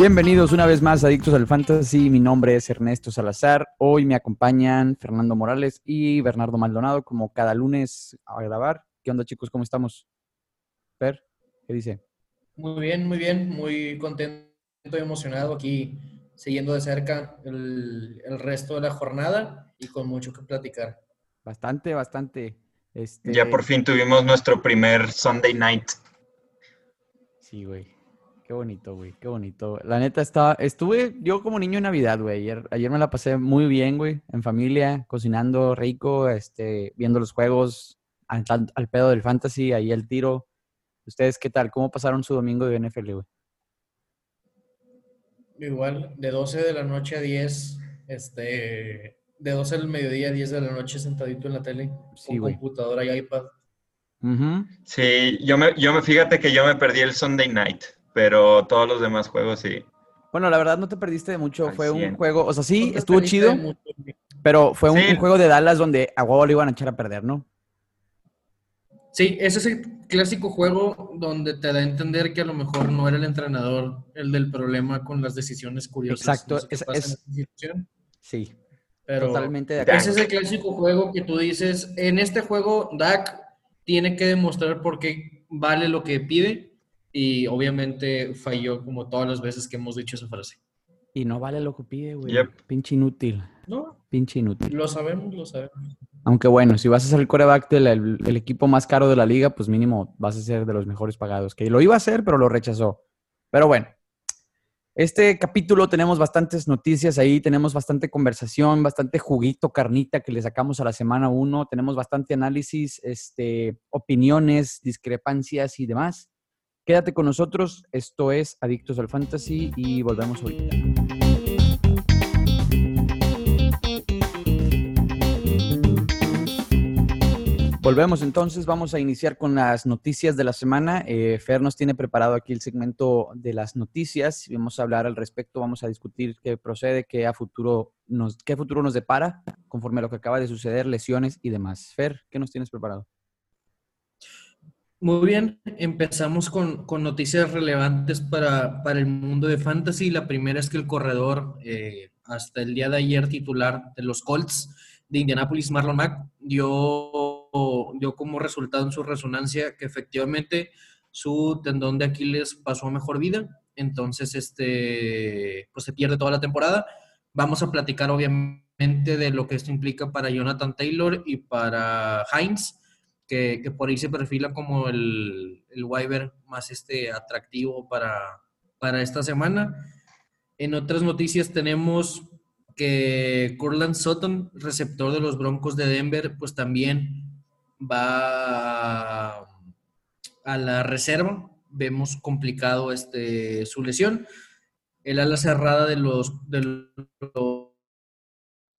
Bienvenidos una vez más a Adictos al Fantasy. Mi nombre es Ernesto Salazar. Hoy me acompañan Fernando Morales y Bernardo Maldonado, como cada lunes a grabar. ¿Qué onda, chicos? ¿Cómo estamos? Per, ¿qué dice? Muy bien, muy bien. Muy contento y emocionado aquí, siguiendo de cerca el, el resto de la jornada y con mucho que platicar. Bastante, bastante. Este... Ya por fin tuvimos nuestro primer Sunday night. Sí, güey. Qué bonito, güey, qué bonito. La neta, estaba, estuve yo como niño en Navidad, güey. Ayer, ayer me la pasé muy bien, güey, en familia, cocinando rico, este, viendo los juegos, al, al pedo del fantasy, ahí el tiro. ¿Ustedes qué tal? ¿Cómo pasaron su domingo de NFL, güey? Igual, de 12 de la noche a 10, este, de 12 del mediodía a 10 de la noche sentadito en la tele, Sí, con computadora y iPad. Ujú. Sí, yo me, yo me, fíjate que yo me perdí el Sunday night, pero todos los demás juegos sí. Bueno, la verdad no te perdiste de mucho. Al Fue un 100. juego, o sea, sí, No estuvo chido, pero fue un, Sí. un juego de Dallas donde a huevo lo iban a echar a perder, ¿no? Sí, ese es el clásico juego donde te da a entender que a lo mejor no era el entrenador el del problema con las decisiones curiosas. Exacto, No sé es- pasa en es- esta situación, Sí, pero totalmente de acuerdo. ese es el clásico juego que tú dices, en este juego Dak tiene que demostrar por qué vale lo que pide y obviamente falló como todas las veces que hemos dicho esa frase. Y no vale lo que pide, güey. Yep. Pinche inútil, No, pinche inútil. lo sabemos, lo sabemos. Aunque bueno, si vas a ser el coreback del el- el equipo más caro de la liga, pues mínimo vas a ser de los mejores pagados. Que lo iba a hacer, pero lo rechazó. Pero bueno, este capítulo tenemos bastantes noticias ahí, tenemos bastante conversación, bastante juguito, carnita que le sacamos a la semana uno, tenemos bastante análisis, este, opiniones, discrepancias y demás. Quédate con nosotros, esto es Adictos al Fantasy y volvemos ahorita. Volvemos entonces, vamos a iniciar con las noticias de la semana. Eh, Fer nos tiene preparado aquí el segmento de las noticias. Vamos a hablar al respecto, vamos a discutir qué procede, qué a futuro nos, qué futuro nos depara conforme a lo que acaba de suceder, lesiones y demás. Fer, ¿qué nos tienes preparado? Muy bien, empezamos con, con noticias relevantes para, para el mundo de fantasy. La primera es que el corredor, eh, hasta el día de ayer titular de los Colts de Indianapolis, Marlon Mack, dio, dio como resultado en su resonancia que efectivamente su tendón de Aquiles pasó a mejor vida. Entonces, este, pues se pierde toda la temporada. Vamos a platicar obviamente de lo que esto implica para Jonathan Taylor y para Heinz que, por ahí se perfila como el, el waiver más este, atractivo para, para esta semana. En otras noticias tenemos que Cortland Sutton, receptor de los Broncos de Denver, pues también va a, la reserva. Vemos complicado este, su lesión. El ala cerrada de los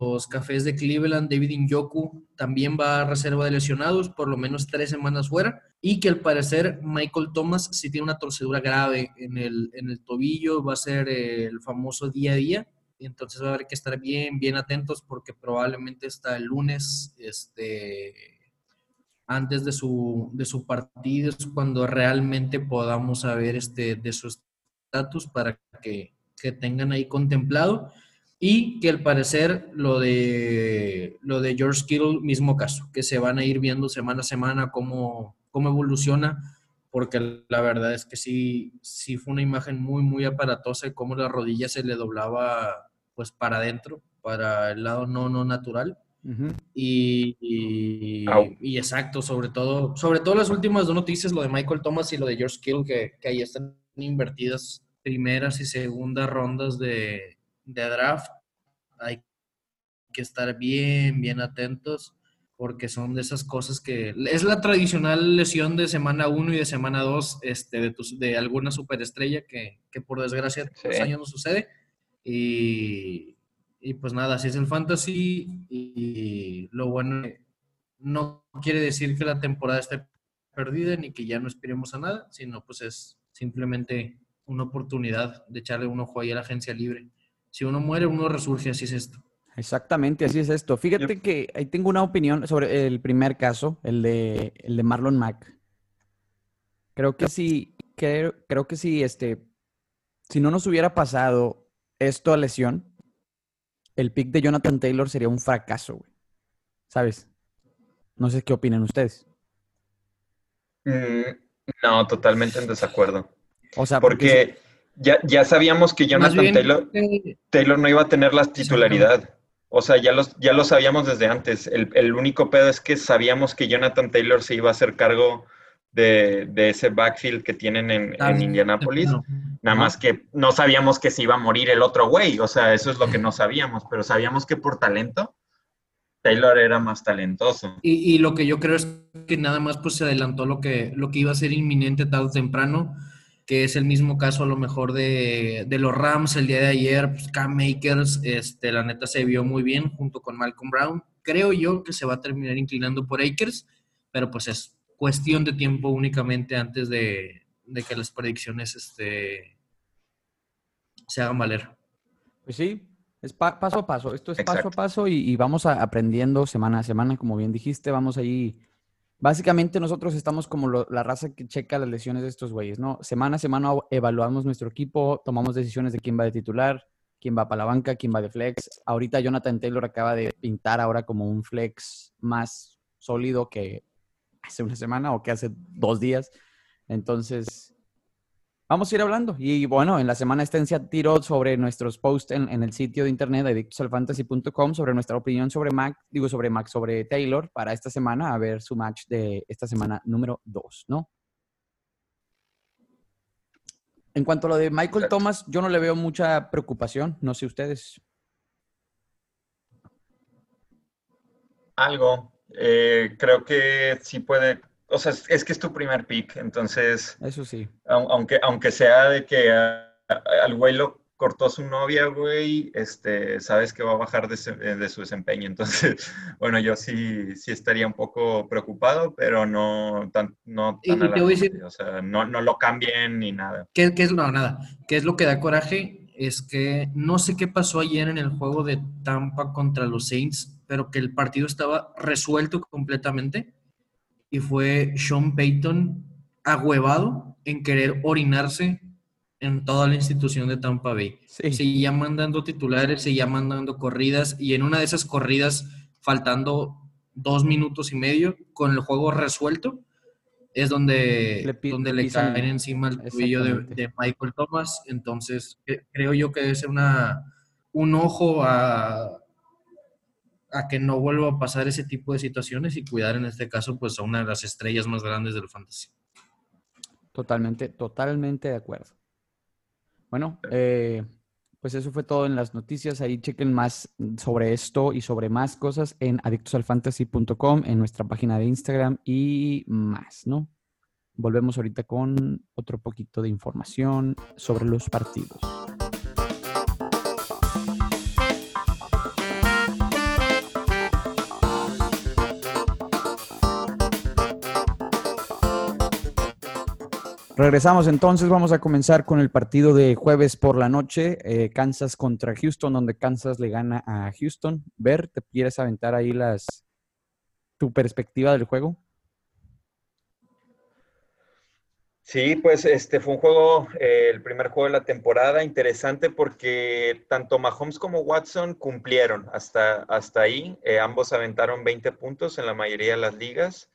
los Cafés de Cleveland, David Njoku, también va a reserva de lesionados, por lo menos tres semanas fuera, y que al parecer Michael Thomas sí tiene una torcedura grave en el, en el tobillo, va a ser el famoso día a día, entonces va a haber que estar bien, bien atentos porque probablemente hasta el lunes, este, antes de su, de su partido, es cuando realmente podamos saber este, de su estatus para que, que tengan ahí contemplado y que al parecer lo de, lo de George Kittle, mismo caso, que se van a ir viendo semana a semana cómo, cómo evoluciona, porque la verdad es que sí, sí fue una imagen muy, muy aparatosa de cómo la rodilla se le doblaba pues para adentro, para el lado no, no natural. Y, y exacto, sobre todo, sobre todo las últimas dos noticias, lo de Michael Thomas y lo de George Kittle, que, que ahí están invertidas primeras y segundas rondas de, de draft. Hay que estar bien, bien atentos, porque son de esas cosas que es la tradicional lesión de semana 1 y de semana 2 este, de, de alguna superestrella que, que por desgracia Sí. los años no sucede. Y, y pues nada, así es el fantasy. Y lo bueno, no quiere decir que la temporada esté perdida ni que ya no esperemos a nada, sino pues es simplemente una oportunidad de echarle un ojo ahí a la agencia libre. Si uno muere, uno resurge, así es esto. Exactamente, así es esto. Fíjate que ahí tengo una opinión sobre el primer caso, el de, el de Marlon Mack. Creo que sí, creo, creo que sí, este, si no nos hubiera pasado esto a lesión, el pick de Jonathan Taylor sería un fracaso, güey. ¿Sabes? No sé qué opinan ustedes. Mm, no, totalmente en desacuerdo. O sea, Porque ya, ya sabíamos que Jonathan bien, Taylor, eh, Taylor no iba a tener la titularidad. O sea, ya, los, ya lo sabíamos desde antes. El, el único pedo es que sabíamos que Jonathan Taylor se iba a hacer cargo de, de ese backfield que tienen en, en Indianapolis. temprano. Nada más que no sabíamos que se iba a morir el otro güey. O sea, eso es lo que no sabíamos. Pero sabíamos que por talento, Taylor era más talentoso. Y, y lo que yo creo es que nada más pues se adelantó lo que, lo que iba a ser inminente tarde o temprano, que es el mismo caso a lo mejor de, de los Rams el día de ayer, pues Cam Makers, este, la neta se vio muy bien junto con Malcolm Brown. Creo yo que se va a terminar inclinando por Akers, pero pues es cuestión de tiempo únicamente antes de, de que las predicciones este, se hagan valer. Pues sí, es pa- paso a paso. Esto es paso a paso y, y vamos a- aprendiendo semana a semana, como bien dijiste. Vamos ahí. Básicamente nosotros estamos como la raza que checa las lesiones de estos güeyes, ¿no? Semana a semana evaluamos nuestro equipo, tomamos decisiones de quién va de titular, quién va para la banca, quién va de flex. Ahorita Jonathan Taylor acaba de pintar ahora como un flex más sólido que hace una semana o que hace dos días. Entonces, Vamos a ir hablando. Y bueno, en la semana Estencia tiró sobre nuestros posts en, en el sitio de internet adictosalfantasy.com sobre nuestra opinión sobre Mac, digo sobre Mac, sobre Taylor para esta semana, a ver su match de esta semana número 2, ¿no? En cuanto a lo de Michael. Thomas, yo no le veo mucha preocupación, no sé ustedes. Algo. Eh, creo que sí puede. O sea, es, que es tu primer pick. Entonces, Eso sí. au- aunque, aunque sea de que a- a- al güey lo cortó su novia, güey, este, sabes que va a bajar de, su desempeño. Entonces, bueno, yo sí, sí estaría un poco preocupado, pero no tan, no Y- te voy a decir- O sea, no, no lo cambien ni nada. ¿Qué, qué es no, nada? ¿Qué es lo que da coraje? Es que no sé qué pasó ayer en el juego de Tampa contra los Saints, pero que el partido estaba resuelto completamente y fue Sean Payton ahuevado en querer orinarse en toda la institución de Tampa Bay. Sí. Seguía mandando titulares, seguía mandando corridas y en una de esas corridas, faltando dos minutos y medio, con el juego resuelto, es donde Le donde le pisan- caen encima el tobillo de, de Michael Thomas. Entonces, cre- creo yo que debe ser una, un ojo a, a que no vuelva a pasar ese tipo de situaciones y cuidar en este caso pues a una de las estrellas más grandes del fantasy. Totalmente, totalmente de acuerdo. Bueno, eh, pues eso fue todo en las noticias. Ahí chequen más sobre esto y sobre más cosas en adictosalfantasy.com, en nuestra página de Instagram y más, ¿no? Volvemos ahorita con otro poquito de información sobre los partidos. Regresamos entonces, vamos a comenzar con el partido de jueves por la noche, eh, Kansas contra Houston, donde Kansas le gana a Houston. Ver, ¿te quieres aventar ahí las tu perspectiva del juego? Sí, pues este fue un juego, eh, el primer juego de la temporada, interesante porque tanto Mahomes como Watson cumplieron hasta, hasta ahí. Eh, ambos aventaron 20 puntos en la mayoría de las ligas.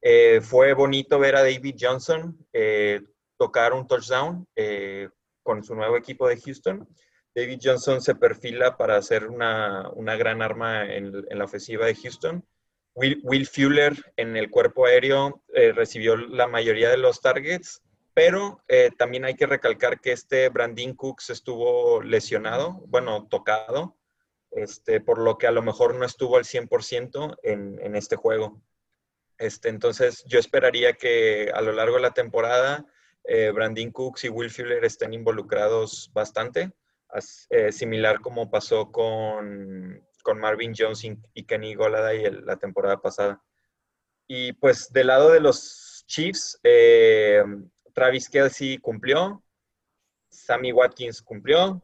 Eh, fue bonito ver a David Johnson eh, tocar un touchdown eh, con su nuevo equipo de Houston. David Johnson se perfila para ser una, una gran arma en, la ofensiva de Houston. Will, Will Fuller en el cuerpo aéreo recibió la mayoría de los targets, pero también hay que recalcar que este Brandon Cooks estuvo lesionado, bueno, tocado, este, por lo que a lo mejor no estuvo al 100% en, en este juego. Este, entonces, yo esperaría que a lo largo de la temporada eh, Brandon Cooks y Will Fuller estén involucrados bastante, as, eh, similar como pasó con, con Marvin Jones y, Kenny Goladay la temporada pasada. Y pues del lado de los Chiefs, eh, Travis Kelsey cumplió, Sammy Watkins cumplió,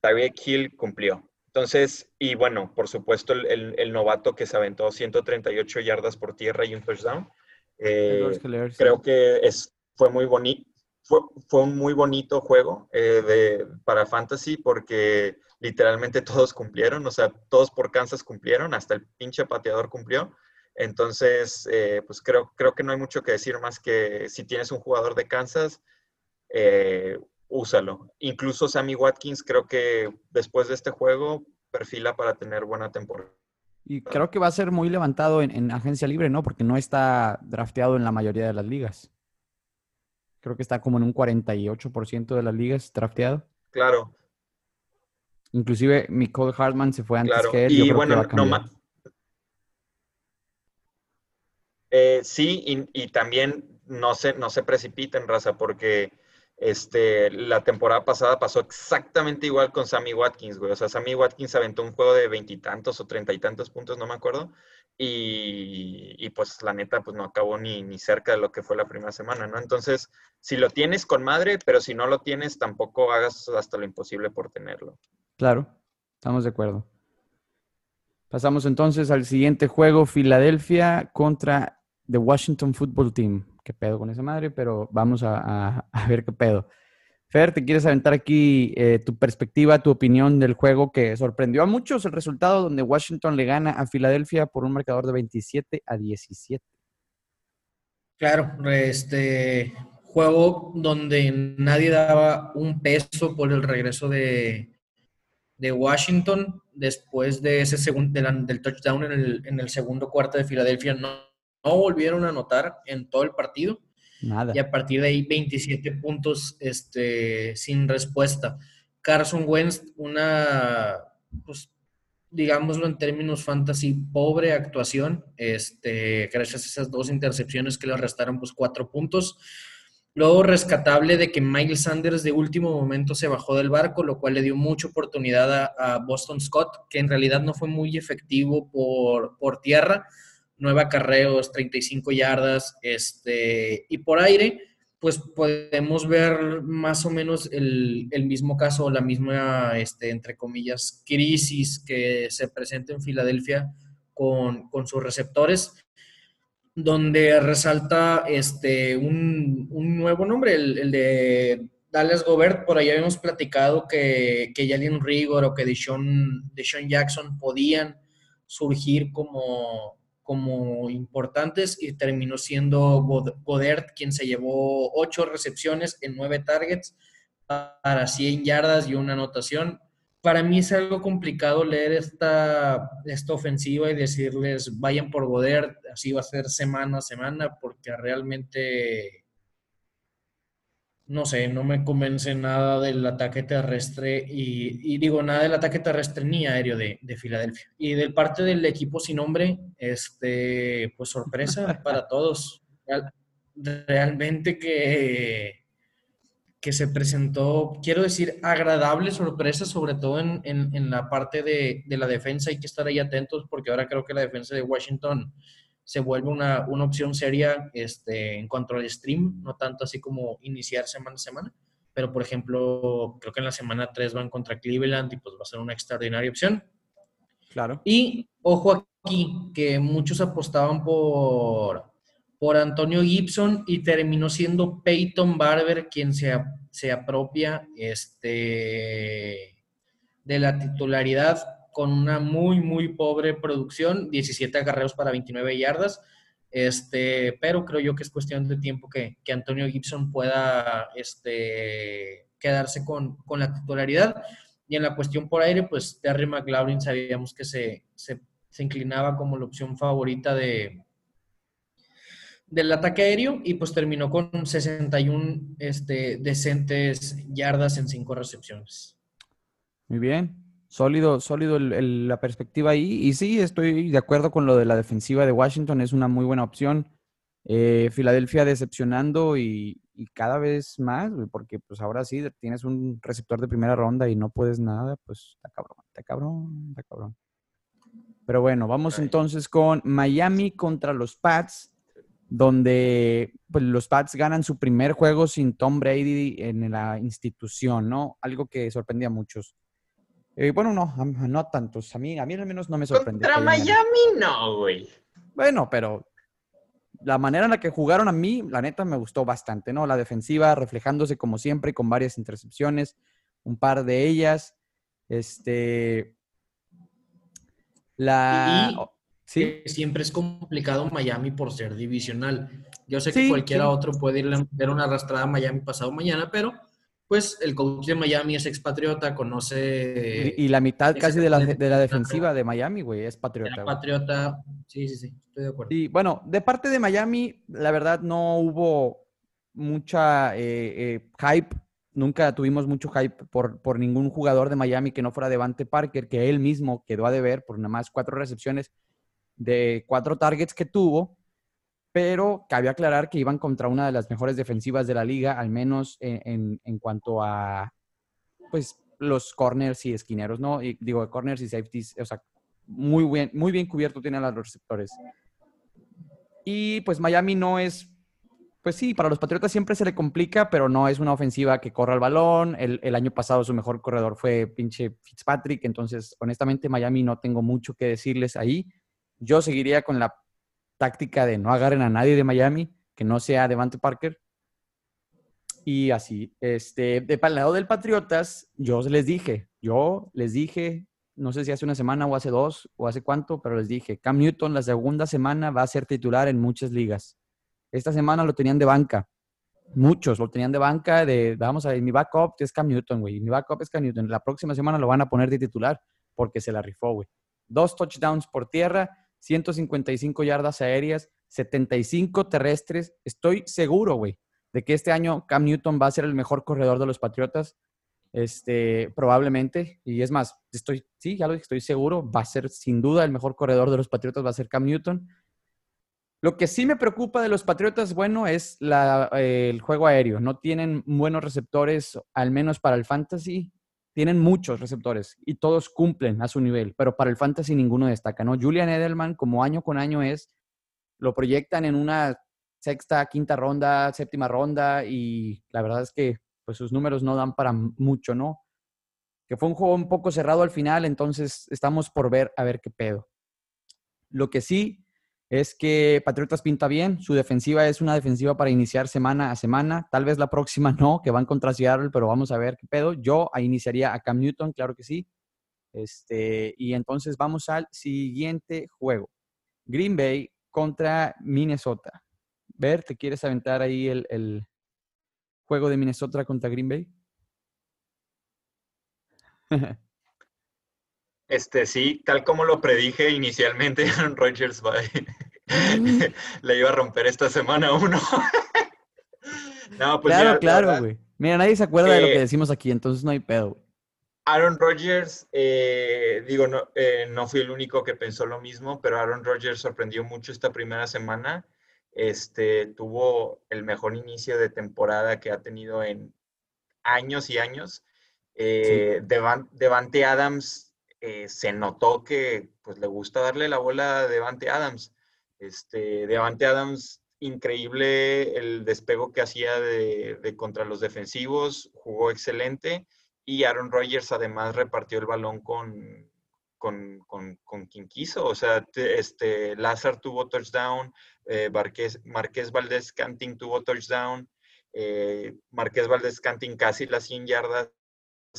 Tyreek Hill cumplió. Entonces, y bueno, por supuesto, el, el, el, novato que se aventó 138 yardas por tierra y un touchdown. Eh, creo que es, fue muy bonito. fue, fue un muy bonito juego eh, de, para Fantasy porque literalmente todos cumplieron, o sea, todos por Kansas cumplieron, hasta el pinche pateador cumplió. Entonces, eh, pues creo, creo que no hay mucho que decir más que si tienes un jugador de Kansas, eh, úsalo. Incluso Sammy Watkins creo que después de este juego perfila para tener buena temporada. Y creo que va a ser muy levantado en, en agencia libre, ¿no? Porque no está drafteado en la mayoría de las ligas. Creo que está como en un 48% de las ligas drafteado. Claro, Inclusive Nicole Hartman se fue antes claro. que él. yo Y creo que bueno, va a no ma- Eh, sí, y, y también no se, no se precipiten, raza, porque este, la temporada pasada pasó exactamente igual con Sammy Watkins, güey. O sea, Sammy Watkins aventó un juego de veintitantos o treinta y tantos puntos, no me acuerdo. Y, y, pues la neta, pues no acabó ni, ni cerca de lo que fue la primera semana, ¿no? Entonces, si lo tienes con madre, pero si no lo tienes, tampoco hagas hasta lo imposible por tenerlo. Claro, estamos de acuerdo. Pasamos entonces al siguiente juego, Filadelfia contra The Washington Football Team. Qué pedo con esa madre, pero vamos a, ver qué pedo. Fer, ¿te quieres aventar aquí eh, tu perspectiva, tu opinión del juego que sorprendió a muchos el resultado donde Washington le gana a Filadelfia por un marcador de 27 a 17? Claro, este juego donde nadie daba un peso por el regreso de, de Washington después de ese segundo del touchdown en el, en el segundo cuarto de Filadelfia. No, no volvieron a anotar en todo el partido Nada. y a partir de ahí 27 puntos este, sin respuesta. Carson Wentz, una, pues, digámoslo en términos fantasy, pobre actuación, este, gracias a esas dos intercepciones que le restaron pues cuatro puntos. Luego rescatable de que Miles Sanders de último momento se bajó del barco, lo cual le dio mucha oportunidad a, a Boston Scott, que en realidad no fue muy efectivo por, por tierra, nueve acarreos, 35 yardas, este, y por aire, pues podemos ver más o menos el, el mismo caso, la misma, este, entre comillas, crisis que se presenta en Filadelfia con, con sus receptores, donde resalta este, un, un nuevo nombre, el, el de Dallas Gobert, por ahí habíamos platicado que, que Jalen Rigor o que Deshaun, Deshaun Jackson podían surgir como, como importantes y terminó siendo God- Goddard quien se llevó ocho recepciones en nueve targets para 100 yardas y una anotación. Para mí es algo complicado leer esta, esta ofensiva y decirles vayan por Goddard, así va a ser semana a semana, porque realmente no sé, no me convence nada del ataque terrestre y, y digo nada del ataque terrestre ni aéreo de, de Filadelfia. Y del parte del equipo sin nombre, este, pues sorpresa para todos. Real- realmente que, que se presentó, quiero decir, agradable sorpresa, sobre todo en, en- en la parte de, de la defensa. Hay que estar ahí atentos porque ahora creo que la defensa de Washington se vuelve una, una opción seria este, en cuanto al stream, no tanto así como iniciar semana a semana. Pero, por ejemplo, creo que en la semana 3 van contra Cleveland y pues va a ser una extraordinaria opción. Claro. Y ojo aquí, que muchos apostaban por, por Antonio Gibson y terminó siendo Peyton Barber quien se, se apropia este, de la titularidad con una muy, muy pobre producción, 17 agarreos para 29 yardas. Este, pero creo yo que es cuestión de tiempo que, que Antonio Gibson pueda este, quedarse con, con la titularidad. Y en la cuestión por aire, pues Terry McLaurin sabíamos que se, se, se inclinaba como la opción favorita de, del ataque aéreo y pues terminó con 61 este, decentes yardas en cinco recepciones. Muy bien. Sólido, sólido el- el- la perspectiva ahí. Y sí, estoy de acuerdo con lo de la defensiva de Washington. Es una muy buena opción. Eh, Filadelfia decepcionando y, y cada vez más, porque pues ahora sí tienes un receptor de primera ronda y no puedes nada, pues está cabrón, está cabrón, está cabrón. Pero bueno, vamos entonces con Miami contra los Pats, donde pues, los Pats ganan su primer juego sin Tom Brady en la institución, ¿no? Algo que sorprendía a muchos. Eh, bueno, no, no tantos. A mí, a mí al menos no me sorprendió. Contra. Miami no, güey. Bueno, pero la manera en la que jugaron a mí, la neta, me gustó bastante, ¿no? La defensiva reflejándose como siempre con varias intercepciones, un par de ellas. Este. La. ¿Sí? Siempre es complicado Miami por ser divisional. Yo sé que cualquiera otro puede ir a ver una arrastrada a Miami pasado mañana, pero pues el coach de Miami es expatriota, conoce... Y, la mitad casi de la, de la defensiva de Miami, güey, es patriota. patriota, sí, sí, sí, estoy de acuerdo. Y bueno, de parte de Miami, la verdad no hubo mucha eh, eh, hype, nunca tuvimos mucho hype por, por ningún jugador de Miami que no fuera Devante Parker, que él mismo quedó a deber por nada más cuatro recepciones de cuatro targets que tuvo pero cabe aclarar que iban contra una de las mejores defensivas de la liga, al menos en, cuanto a pues los corners y esquineros, ¿no? Y, digo, corners y safeties, o sea, muy bien, muy bien cubierto tienen a los receptores. Y pues Miami no es, pues sí, para los Patriotas siempre se le complica, pero no es una ofensiva que corra el balón. El, el año pasado su mejor corredor fue pinche Fitzpatrick, entonces honestamente Miami no tengo mucho que decirles ahí. Yo seguiría con la táctica de no agarren a nadie de Miami, que no sea Devante Parker. Y así, este, de para el lado del Patriotas, yo les dije, yo les dije, no sé si hace una semana o hace dos o hace cuánto, pero les dije, Cam Newton la segunda semana va a ser titular en muchas ligas. Esta semana lo tenían de banca. Muchos lo tenían de banca, de, vamos a ver, mi backup es Cam Newton, güey. Mi backup es Cam Newton. La próxima semana lo van a poner de titular porque se la rifó, güey. Dos touchdowns por tierra 155 yardas aéreas, 75 terrestres. Estoy seguro, güey, de que este año Cam Newton va a ser el mejor corredor de los Patriotas. Este, probablemente. Y es más, estoy, sí, ya lo dije, estoy seguro, va a ser sin duda el mejor corredor de los Patriotas, va a ser Cam Newton. Lo que sí me preocupa de los Patriotas, bueno, es eh, el juego aéreo. No tienen buenos receptores, al menos para el fantasy tienen muchos receptores y todos cumplen a su nivel, pero para el fantasy ninguno destaca, ¿no? Julian Edelman, como año con año es, lo proyectan en una sexta, quinta ronda, séptima ronda y la verdad es que pues sus números no dan para mucho, ¿no? Que fue un juego un poco cerrado al final, entonces estamos por ver a ver qué pedo. Lo que sí es que Patriotas pinta bien, su defensiva es una defensiva para iniciar semana a semana, tal vez la próxima no, que van contra Seattle, pero vamos a ver qué pedo. Yo iniciaría a Cam Newton, claro que sí. Este, y entonces vamos al siguiente juego. Green Bay contra Minnesota. Ver, ¿te quieres aventar ahí el, el juego de Minnesota contra Green Bay? Este, sí, tal como lo predije inicialmente, Aaron Rodgers mm. le iba a romper esta semana uno. no, pues claro, claro, güey. Mira, nadie se acuerda de lo que decimos aquí, entonces no hay pedo. Aaron Rodgers, eh, digo, no, eh, no fui el único que pensó lo mismo, pero Aaron Rodgers sorprendió mucho esta primera semana. Este, tuvo el mejor inicio de temporada que ha tenido en años y años. Eh, Devante Adams eh, se notó que pues, le gusta darle la bola a Devante Adams. Este, Devante Adams, increíble el despego que hacía de, contra los defensivos, jugó excelente y Aaron Rodgers además repartió el balón con, con, con, quien quiso. O sea, este, Lázaro tuvo touchdown, eh, Marqués, Valdés Canting tuvo touchdown, eh, Marqués Valdés Canting casi las 100 yardas.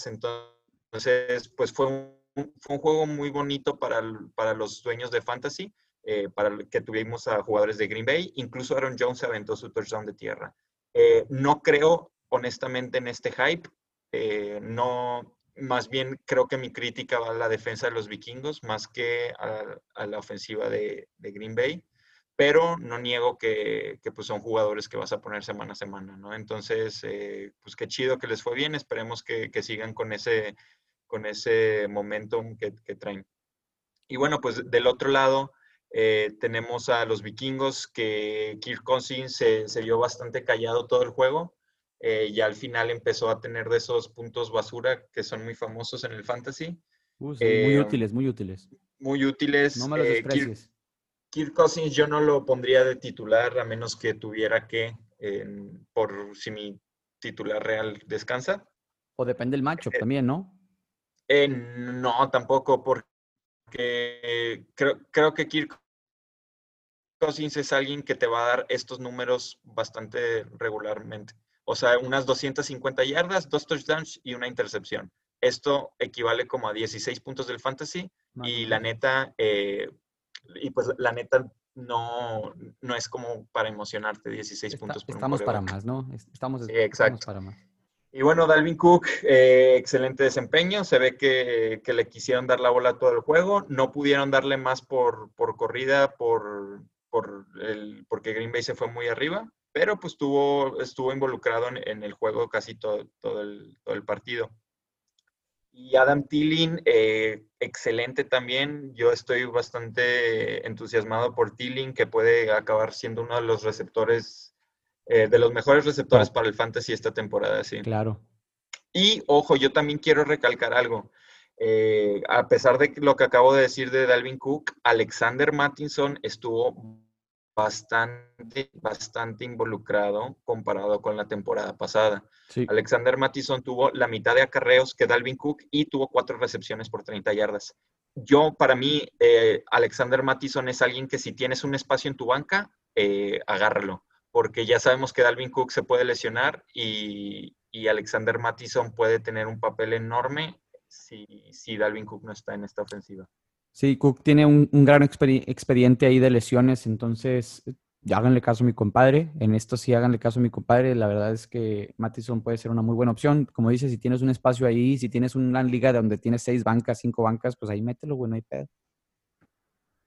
Entonces, pues fue un fue un juego muy bonito para, para los dueños de Fantasy, eh, para que tuvimos a jugadores de Green Bay. Incluso Aaron Jones aventó su touchdown de tierra. Eh, no creo, honestamente, en este hype. Eh, no, más bien creo que mi crítica va a la defensa de los vikingos más que a, la ofensiva de, de, Green Bay. Pero no niego que, que pues son jugadores que vas a poner semana a semana, ¿no? Entonces, pues qué chido que les fue bien. Esperemos que, que sigan con ese con ese momentum que, traen. Y bueno, pues del otro lado eh, tenemos a los vikingos que Kirk Cousins se, se vio bastante callado todo el juego. Eh, y al final empezó a tener de esos puntos basura que son muy famosos en el fantasy. muy eh, útiles, muy útiles. Muy útiles. No me los desprecies. Kirk, Cousins yo no lo pondría de titular a menos que tuviera que, por si mi titular real descansa. O depende del macho también, ¿no? Eh, no, tampoco, porque creo, creo que Kirk Cousins es alguien que te va a dar estos números bastante regularmente. O sea, unas 250 yardas, dos touchdowns y una intercepción. Esto equivale como a 16 puntos del fantasy y la neta, eh, y pues la neta no, no es como para emocionarte 16 puntos por Estamos para más, ¿no? Estamos, para más. Y bueno, Dalvin Cook, eh, excelente desempeño. Se ve que, le quisieron dar la bola todo el juego. No pudieron darle más por, corrida por, por el, porque Green Bay se fue muy arriba, pero pues estuvo, estuvo involucrado en, el juego casi todo, todo el partido. Y Adam Tilling, eh, excelente también. Yo estoy bastante entusiasmado por Tilling, que puede acabar siendo uno de los receptores, eh, de los mejores receptores para el fantasy esta temporada, sí. Claro. Y ojo, yo también quiero recalcar algo. Eh, a pesar de lo que acabo de decir de Dalvin Cook, Alexander Mattinson estuvo bastante, bastante involucrado comparado con la temporada pasada. Alexander Mattison tuvo la mitad de acarreos que Dalvin Cook y tuvo cuatro recepciones por 30 yardas. Yo, para mí, eh, Alexander Mattison es alguien que si tienes un espacio en tu banca, eh, agárralo, porque ya sabemos que Dalvin Cook se puede lesionar y, Alexander Mattison puede tener un papel enorme si, si Dalvin Cook no está en esta ofensiva. Sí, Cook tiene un, gran expediente ahí de lesiones, entonces háganle caso a mi compadre. En esto sí háganle caso a mi compadre. La verdad es que Mattison puede ser una muy buena opción. Como dices, si tienes un espacio ahí, si tienes una liga donde tienes seis bancas, cinco bancas, pues ahí mételo, bueno, hay pedo.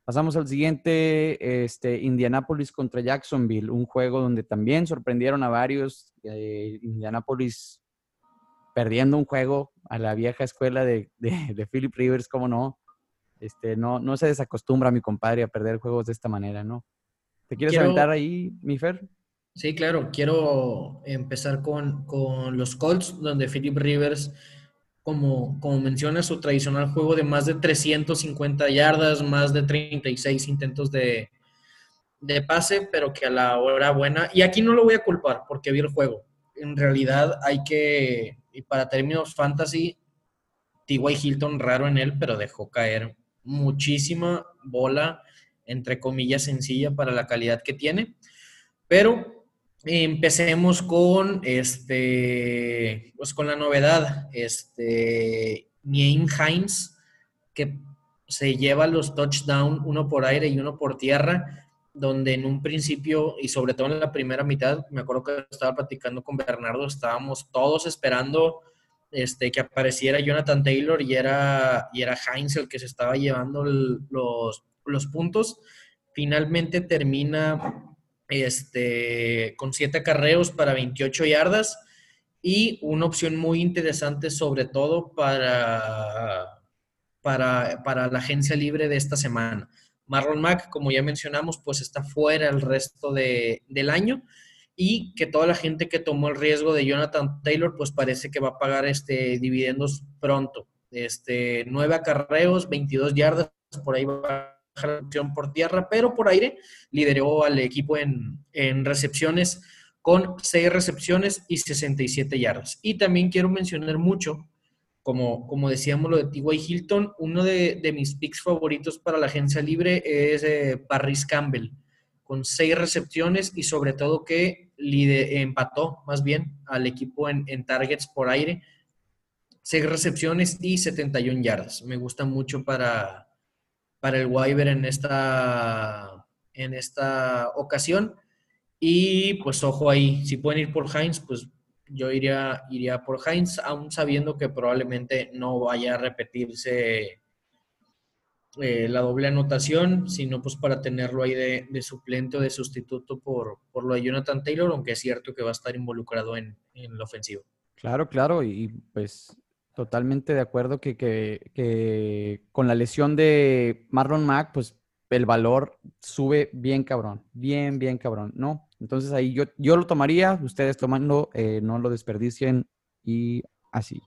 Pasamos al siguiente, este, Indianapolis contra Jacksonville, un juego donde también sorprendieron a varios. Eh, Indianapolis perdiendo un juego a la vieja escuela de, de, de Philip Rivers, ¿cómo no? Este, no, no se desacostumbra mi compadre a perder juegos de esta manera, ¿no? ¿Te quieres aventar ahí, mi Fer? Sí, claro. Quiero empezar con, los Colts, donde Philip Rivers, como, como menciona, su tradicional juego de más de 350 yardas, más de 36 intentos de, de pase, pero que a la hora buena, y aquí no lo voy a culpar porque vi el juego. En realidad hay que, y para términos fantasy, T.Y. Hilton raro en él, pero dejó caer muchísima bola, entre comillas, sencilla para la calidad que tiene. Pero empecemos con este, pues con la novedad, este, Niem Hines, que se lleva los touchdowns, uno por aire y uno por tierra, donde en un principio, y sobre todo en la primera mitad, me acuerdo que estaba platicando con Bernardo, estábamos todos esperando este, que apareciera Jonathan Taylor y era, y era Heinz el que se estaba llevando los, los, puntos. Finalmente termina este, con siete carreos para 28 yardas y una opción muy interesante sobre todo para, para, para la agencia libre de esta semana. Marlon Mack, como ya mencionamos, pues está fuera el resto de, del año y que toda la gente que tomó el riesgo de Jonathan Taylor, pues parece que va a pagar este dividendos pronto. Este, nueve acarreos, 22 yardas, por ahí va opción por tierra, pero por aire lideró al equipo en, recepciones con seis recepciones y 67 yardas. Y también quiero mencionar mucho, como, como decíamos lo de T.Y. Hilton, uno de, mis picks favoritos para la agencia libre es eh, Parris Campbell con seis recepciones y sobre todo que empató más bien al equipo en, targets por aire. Seis recepciones y 71 yardas. Me gusta mucho para, para el Wyver en esta, en esta ocasión. Y pues ojo ahí, si pueden ir por Heinz, pues yo iría, iría por Heinz, aún sabiendo que probablemente no vaya a repetirse eh, la doble anotación, sino pues para tenerlo ahí de, suplente o de sustituto por, por, lo de Jonathan Taylor, aunque es cierto que va a estar involucrado en, en la ofensiva. Claro, claro, y pues totalmente de acuerdo que, que, con la lesión de Marlon Mack, pues el valor sube bien cabrón, bien, bien cabrón, ¿no? Entonces ahí yo, yo lo tomaría, ustedes tomando, eh, no lo desperdicien y así.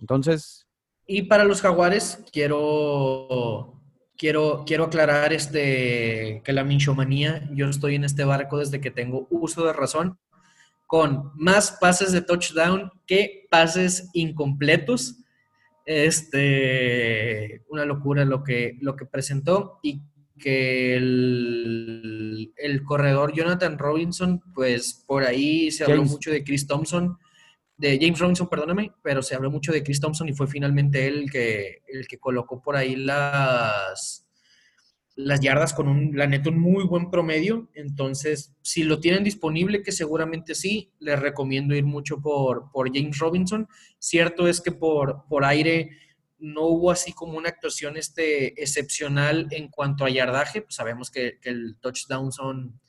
Entonces... Y para los jaguares, quiero quiero, quiero aclarar este, que la minchomanía, yo estoy en este barco desde que tengo uso de razón, con más pases de touchdown que pases incompletos. Este, una locura lo que, lo que presentó y que el, el corredor Jonathan Robinson, pues por ahí se habló James. mucho de Chris Thompson, de James Robinson, perdóname, pero se habló mucho de Chris Thompson y fue finalmente él el que, el que colocó por ahí las, las yardas con un, la neta, un muy buen promedio. Entonces, si lo tienen disponible, que seguramente sí, les recomiendo ir mucho por, por James Robinson. Cierto es que por, por aire no hubo así como una actuación este, excepcional en cuanto a yardaje. Pues sabemos que, el touchdown son,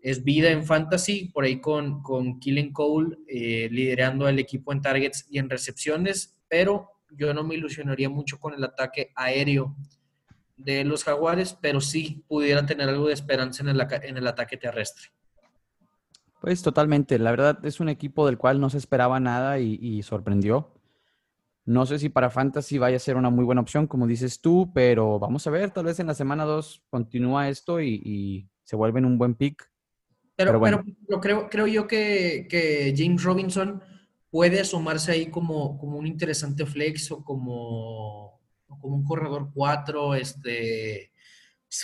es vida en fantasy, por ahí con, con Killen Cole eh, liderando el equipo en targets y en recepciones, pero yo no me ilusionaría mucho con el ataque aéreo de los Jaguares, pero sí pudiera tener algo de esperanza en el, en el ataque terrestre. Pues totalmente. La verdad es un equipo del cual no se esperaba nada y, y sorprendió. No sé si para Fantasy vaya a ser una muy buena opción, como dices tú, pero vamos a ver. Tal vez en la semana 2 continúa esto y, y se vuelven un buen pick. Pero, Pero bueno. pero, creo, creo yo que, que James Robinson puede asomarse ahí como, como un interesante flex o como, como un corredor 4. Este,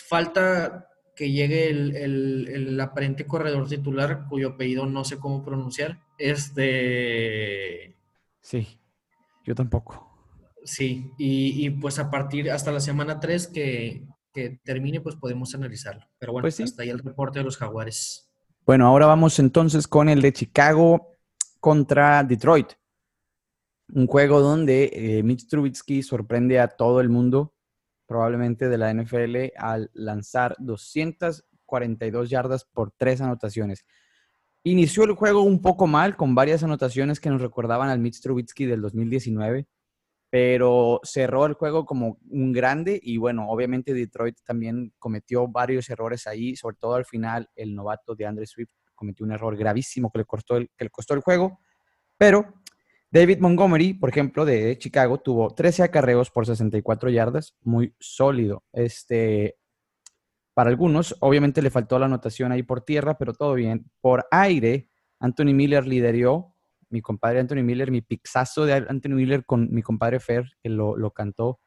falta que llegue el, el- el aparente corredor titular, cuyo apellido no sé cómo pronunciar. Este, Sí, yo tampoco. sí, y, y pues a partir hasta la semana 3 que, que termine, pues podemos analizarlo. Pero bueno, Pues sí. hasta ahí el reporte de los Jaguares. Bueno, ahora vamos entonces con el de Chicago contra Detroit. Un juego donde eh, Mitch Trubisky sorprende a todo el mundo, probablemente de la NFL, al lanzar 242 yardas por tres anotaciones. Inició el juego un poco mal, con varias anotaciones que nos recordaban al Mitch Trubisky del 2019, pero cerró el juego como un grande y bueno, obviamente Detroit también cometió varios errores ahí, sobre todo al final el novato de Andre Swift cometió un error gravísimo que le costó el, que le costó el juego, pero David Montgomery, por ejemplo, de Chicago, tuvo 13 acarreos por 64 yardas, muy sólido. Este, para algunos, obviamente le faltó la anotación ahí por tierra, pero todo bien. Por aire, Anthony Miller lideró, mi compadre Anthony Miller, mi pixazo de Anthony Miller con mi compadre Fer, que lo, cantó.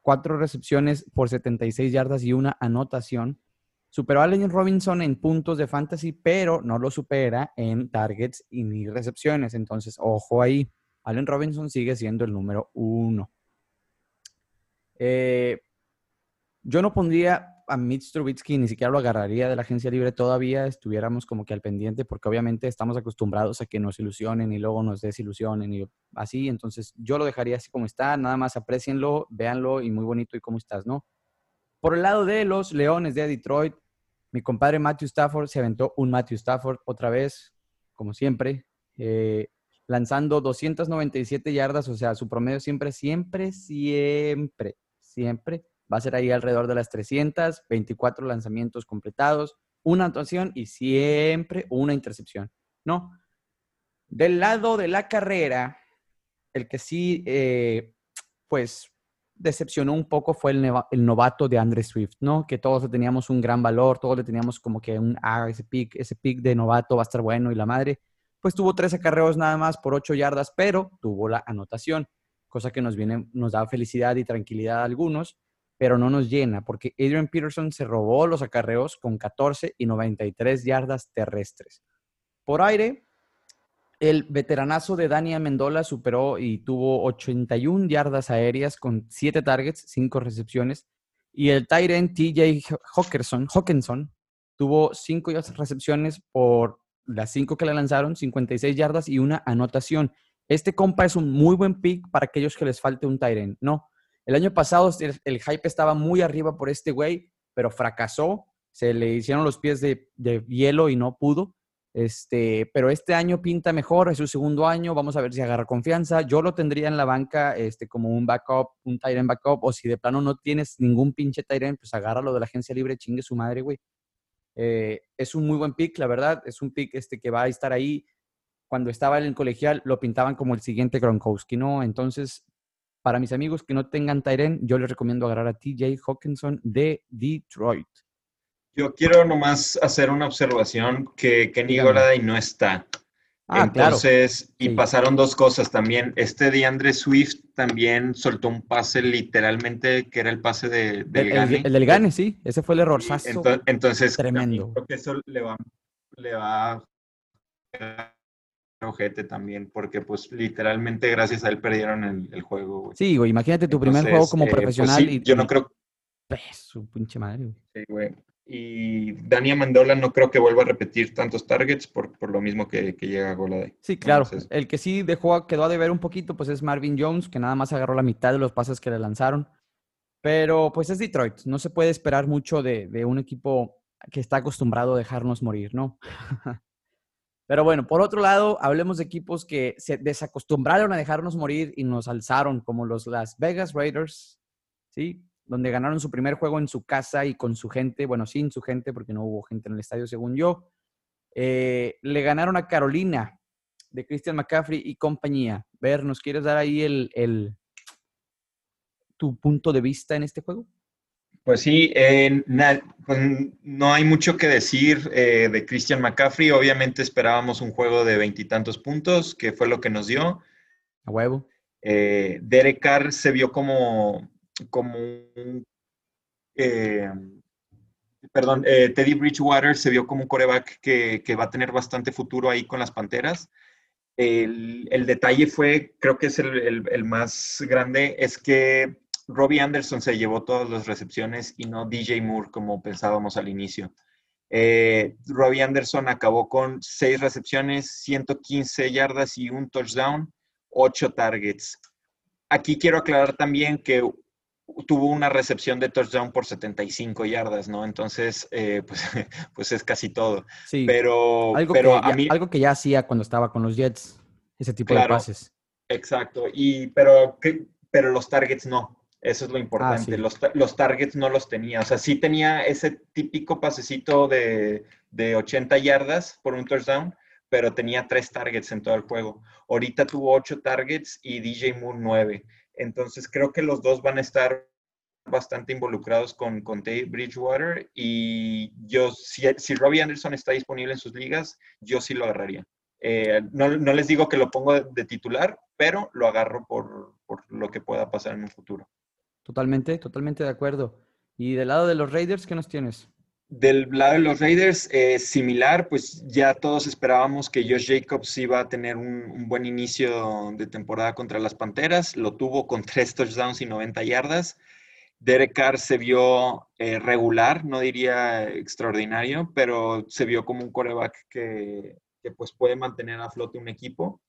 Cuatro recepciones por 76 yardas y una anotación. Superó a Allen Robinson en puntos de fantasy, pero no lo supera en targets y ni recepciones. Entonces, ojo ahí. Allen Robinson sigue siendo el número uno. Eh, yo no pondría a Mitch Trubisky, ni siquiera lo agarraría de la agencia libre todavía, estuviéramos como que al pendiente, porque obviamente estamos acostumbrados a que nos ilusionen y luego nos desilusionen y así. Entonces, yo lo dejaría así como está, nada más aprecienlo, véanlo y muy bonito y cómo estás, ¿no? Por el lado de los Leones de Detroit, mi compadre Matthew Stafford se aventó un Matthew Stafford otra vez, como siempre, eh, lanzando 297 yardas, o sea, su promedio siempre, siempre, siempre, siempre va a ser ahí alrededor de las 300, 24 lanzamientos completados, una actuación y siempre una intercepción, ¿no? Del lado de la carrera, el que sí, eh, pues, decepcionó un poco fue el, el novato de Andre Swift, ¿no? Que todos le teníamos un gran valor, todos le teníamos como que un, ah, ese pick, ese pick de novato va a estar bueno y la madre, pues tuvo tres acarreos nada más por ocho yardas, pero tuvo la anotación, cosa que nos viene, nos da felicidad y tranquilidad a algunos, pero no nos llena, porque Adrian Peterson se robó los acarreos con 14 y 93 yardas terrestres. Por aire, el veteranazo de Dani Amendola superó y tuvo 81 yardas aéreas con 7 targets, 5 recepciones. Y el Tyrant TJ Hawkinson, Hawkinson tuvo 5 recepciones por las 5 que le lanzaron, 56 yardas y una anotación. Este compa es un muy buen pick para aquellos que les falte un Tyrant. No, el año pasado el, hype estaba muy arriba por este güey, pero fracasó. Se le hicieron los pies de, de hielo y no pudo. Este, pero este año pinta mejor, es su segundo año, vamos a ver si agarra confianza. Yo lo tendría en la banca este, como un backup, un Tyrant backup, o si de plano no tienes ningún pinche Tyrant, pues agárralo de la agencia libre, chingue su madre, güey. Eh, es un muy buen pick, la verdad, es un pick este, que va a estar ahí. Cuando estaba en el colegial lo pintaban como el siguiente Gronkowski, ¿no? Entonces, para mis amigos que no tengan Tyrant, yo les recomiendo agarrar a TJ Hawkinson de Detroit. Yo quiero nomás hacer una observación que Kenny. Golladay no está. Ah, claro. Entonces, y Sí. pasaron dos cosas también. Este DeAndre Swift también soltó un pase literalmente que era el pase de, del El, Gane. el- el del Gane, sí. Ese fue el error. Ento- Entonces, Tremendo. creo que eso le va, le va a ojete también, porque pues literalmente gracias a él perdieron el, el juego. güey. Sí, güey, imagínate tu primer juego como eh, pues profesional sí, y, yo no creo Pues, su pinche madre, güey. Sí, güey. Y Dani Amendola no creo que vuelva a repetir tantos targets por, por lo mismo que, que llega a Goladay. Sí, claro. Entonces, El que sí dejó, quedó a deber un poquito, pues es Marvin Jones, que nada más agarró la mitad de los pases que le lanzaron. Pero pues es Detroit. No se puede esperar mucho de, de un equipo que está acostumbrado a dejarnos morir, ¿no? Pero bueno, por otro lado, hablemos de equipos que se desacostumbraron a dejarnos morir y nos alzaron, como los Las Vegas Raiders, ¿sí? Donde ganaron su primer juego en su casa y con su gente, bueno, sin su gente, porque no hubo gente en el estadio, según yo. Eh, le ganaron a Carolina de Christian McCaffrey y compañía. Ver, ¿nos quieres dar ahí el, el- tu punto de vista en este juego? Pues sí, eh, na- pues, no hay mucho que decir eh, de Christian McCaffrey. Obviamente esperábamos un juego de veintitantos puntos, que fue lo que nos dio. A huevo. Eh, Derek Carr se vio como, como un, eh, perdón, eh, Teddy Bridgewater se vio como un coreback que, que va a tener bastante futuro ahí con las Panteras. El, el detalle fue, creo que es el, el- más grande, es que Robbie Anderson se llevó todas las recepciones y no DJ Moore como pensábamos al inicio. Eh, Robbie Anderson acabó con seis recepciones, 115 yardas y un touchdown, ocho targets. Aquí quiero aclarar también que tuvo una recepción de touchdown por 75 yardas, ¿no? Entonces, eh, pues, pues es casi todo. Sí. Pero, algo, pero que a ya, mí, algo que ya hacía cuando estaba con los Jets, ese tipo de pases. exacto. Y, pero, pero los targets no. Eso es lo importante. sí. los, los targets no los tenía. O sea, sí tenía ese típico pasecito de, de 80 yardas por un touchdown, pero tenía tres targets en todo el juego. Ahorita tuvo ocho targets y DJ Moore nueve. Entonces creo que los dos van a estar bastante involucrados con, con Teddy Bridgewater y yo, si, si Robbie Anderson está disponible en sus ligas, yo sí lo agarraría. Eh, no, no les digo que lo pongo de, de titular, pero lo agarro por, por lo que pueda pasar en un futuro. Totalmente, totalmente de acuerdo. Y del lado de los Raiders, ¿qué nos tienes? Del lado de los Raiders, eh, similar, pues ya todos esperábamos que Josh Jacobs iba a tener un, buen inicio de temporada contra las Panteras. Lo tuvo con tres touchdowns y 90 yardas. Derek Carr se vio eh, regular, no diría extraordinario, pero se vio como un coreback que, pues puede mantener a flote un equipo.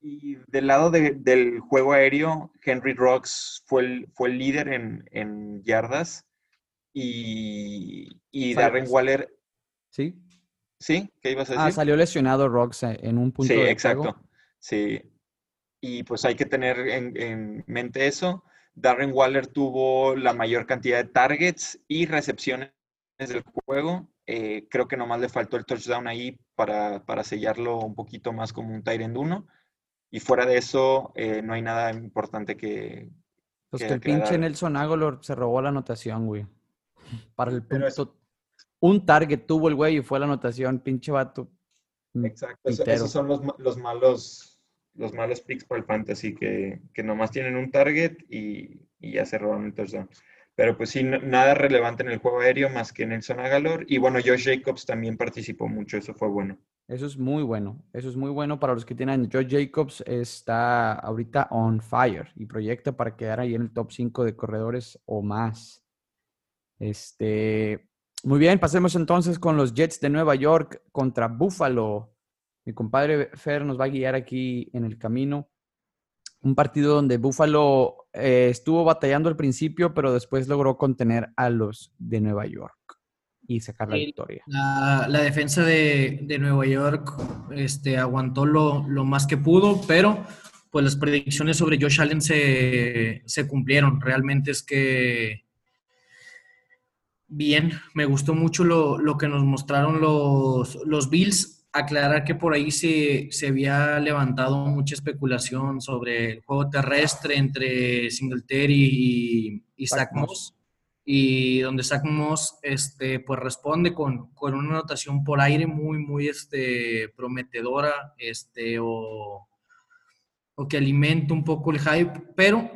Y del lado de- del juego aéreo, Henry Rocks fue el, fue el líder en yardas y, y Darren Waller, ¿Sí? ¿sí? ¿Qué ibas a Ah, decir? salió lesionado Rocks en un punto Sí, exacto. juego. Sí. Y pues hay que tener en, en mente eso. Darren Waller tuvo la mayor cantidad de targets y recepciones del juego. Eh, creo que nomás le faltó el touchdown ahí para, para sellarlo un poquito más como un Tyrant 1. Y fuera de eso, eh, no hay nada importante que... Pues que que el pinche. Nelson Aguilar se robó la anotación, güey. Para el punto. Un target tuvo el güey y fue la anotación, pinche vato. Mm, Exacto, eso- esos son los, los malos los malos picks para el fantasy que, que nomás tienen un target y, y ya se roban el touchdown. Pero pues sí, no- nada relevante en el juego aéreo más que Nelson Agalor. Y bueno, Josh Jacobs también participó mucho, eso fue bueno. Eso es muy bueno. Eso es muy bueno para los que tienen. Joe Jacobs está ahorita on fire y proyecta para quedar ahí en el top 5 de corredores o más. Este, muy bien, pasemos entonces con los Jets de Nueva York contra Buffalo. Mi compadre Fer nos va a guiar aquí en el camino. Un partido donde Buffalo eh, estuvo batallando al principio, pero después logró contener a los de Nueva York y sacar la victoria. La, la defensa de, de Nueva York este, aguantó lo, lo más que pudo, pero pues las predicciones sobre Josh Allen se, se cumplieron. Realmente es que bien, me gustó mucho lo, lo que nos mostraron los, los Bills. Aclarar que por ahí se, se había levantado mucha especulación sobre el juego terrestre entre Singletary y, y Zach. Moss y donde Zach Moss este, pues responde con, con una anotación por aire muy, muy este, prometedora, este, o o que alimenta un poco el hype, pero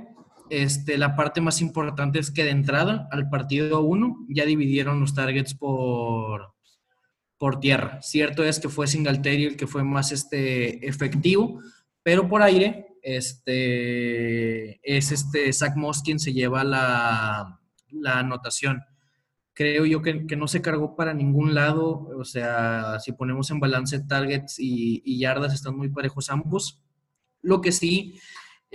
este, la parte más importante es que de entrada al partido 1 ya dividieron los targets por, por tierra. Cierto es que fue Singletary el que fue más este, efectivo, pero por aire este, es este Zach Moss quien se lleva la, la anotación. Creo yo que, no se cargó para ningún lado, o sea, si ponemos en balance targets y, yardas están muy parejos ambos. Lo que sí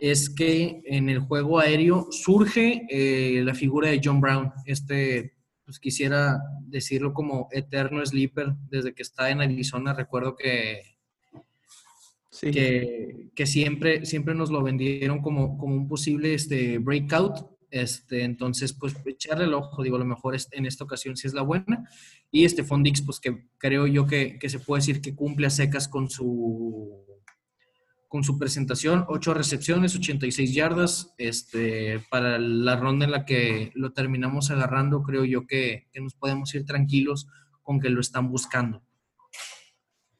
es que en el juego aéreo surge eh, la figura de John Brown, este pues quisiera decirlo como eterno sleeper desde que está en Arizona. Recuerdo que, que, siempre, siempre nos lo vendieron como, como un posible este, breakout. Este, entonces, pues echarle el ojo, digo, a lo mejor en esta ocasión sí es la buena. Y este Fondix, pues que creo yo que, que se puede decir que cumple a secas con su con su presentación, 8 recepciones, 86 yardas. Este, para la ronda en la que lo terminamos agarrando, creo yo que, nos podemos ir tranquilos con que lo están buscando.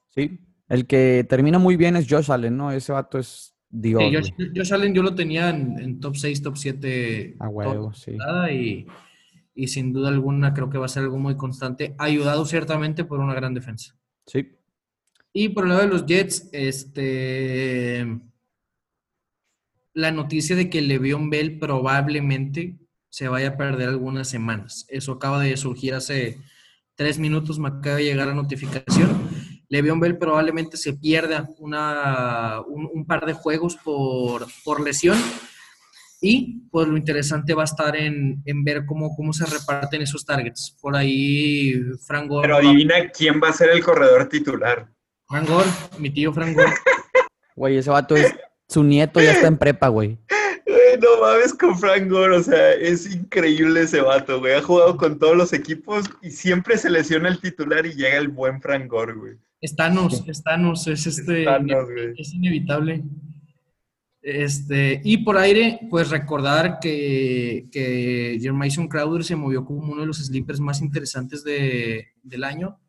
Sí, el que termina muy bien es Josh Allen, ¿no? Ese vato es Dios. Josh, Allen yo lo tenía en, top 6, top 7. A huevo, sí. Y, y sin duda alguna creo que va a ser algo muy constante, ayudado ciertamente por una gran defensa. Sí, y por el lado de los Jets, este, la noticia de que Le'Veon Bell probablemente se vaya a perder algunas semanas. Eso acaba de surgir hace tres minutos, me acaba de llegar la notificación. Le'Veon Bell probablemente se pierda una, un, par de juegos por, por, lesión. Y pues lo interesante va a estar en, en, ver cómo, cómo se reparten esos targets. Por ahí, Frank Gore. Pero adivina quién va a ser el corredor titular. Frank Gore, mi tío Frank Gore. Güey, ese vato es. Su nieto ya está en prepa, güey. No mames con Frank Gore, o sea, es increíble ese vato, güey. Ha jugado con todos los equipos y siempre se lesiona el titular y llega el buen Frank Gore, güey. Estanos, Estanos, es este. es inevitable. Este, y por aire, pues recordar que, que Jermason Crowder se movió como uno de los sleepers más interesantes de, del año.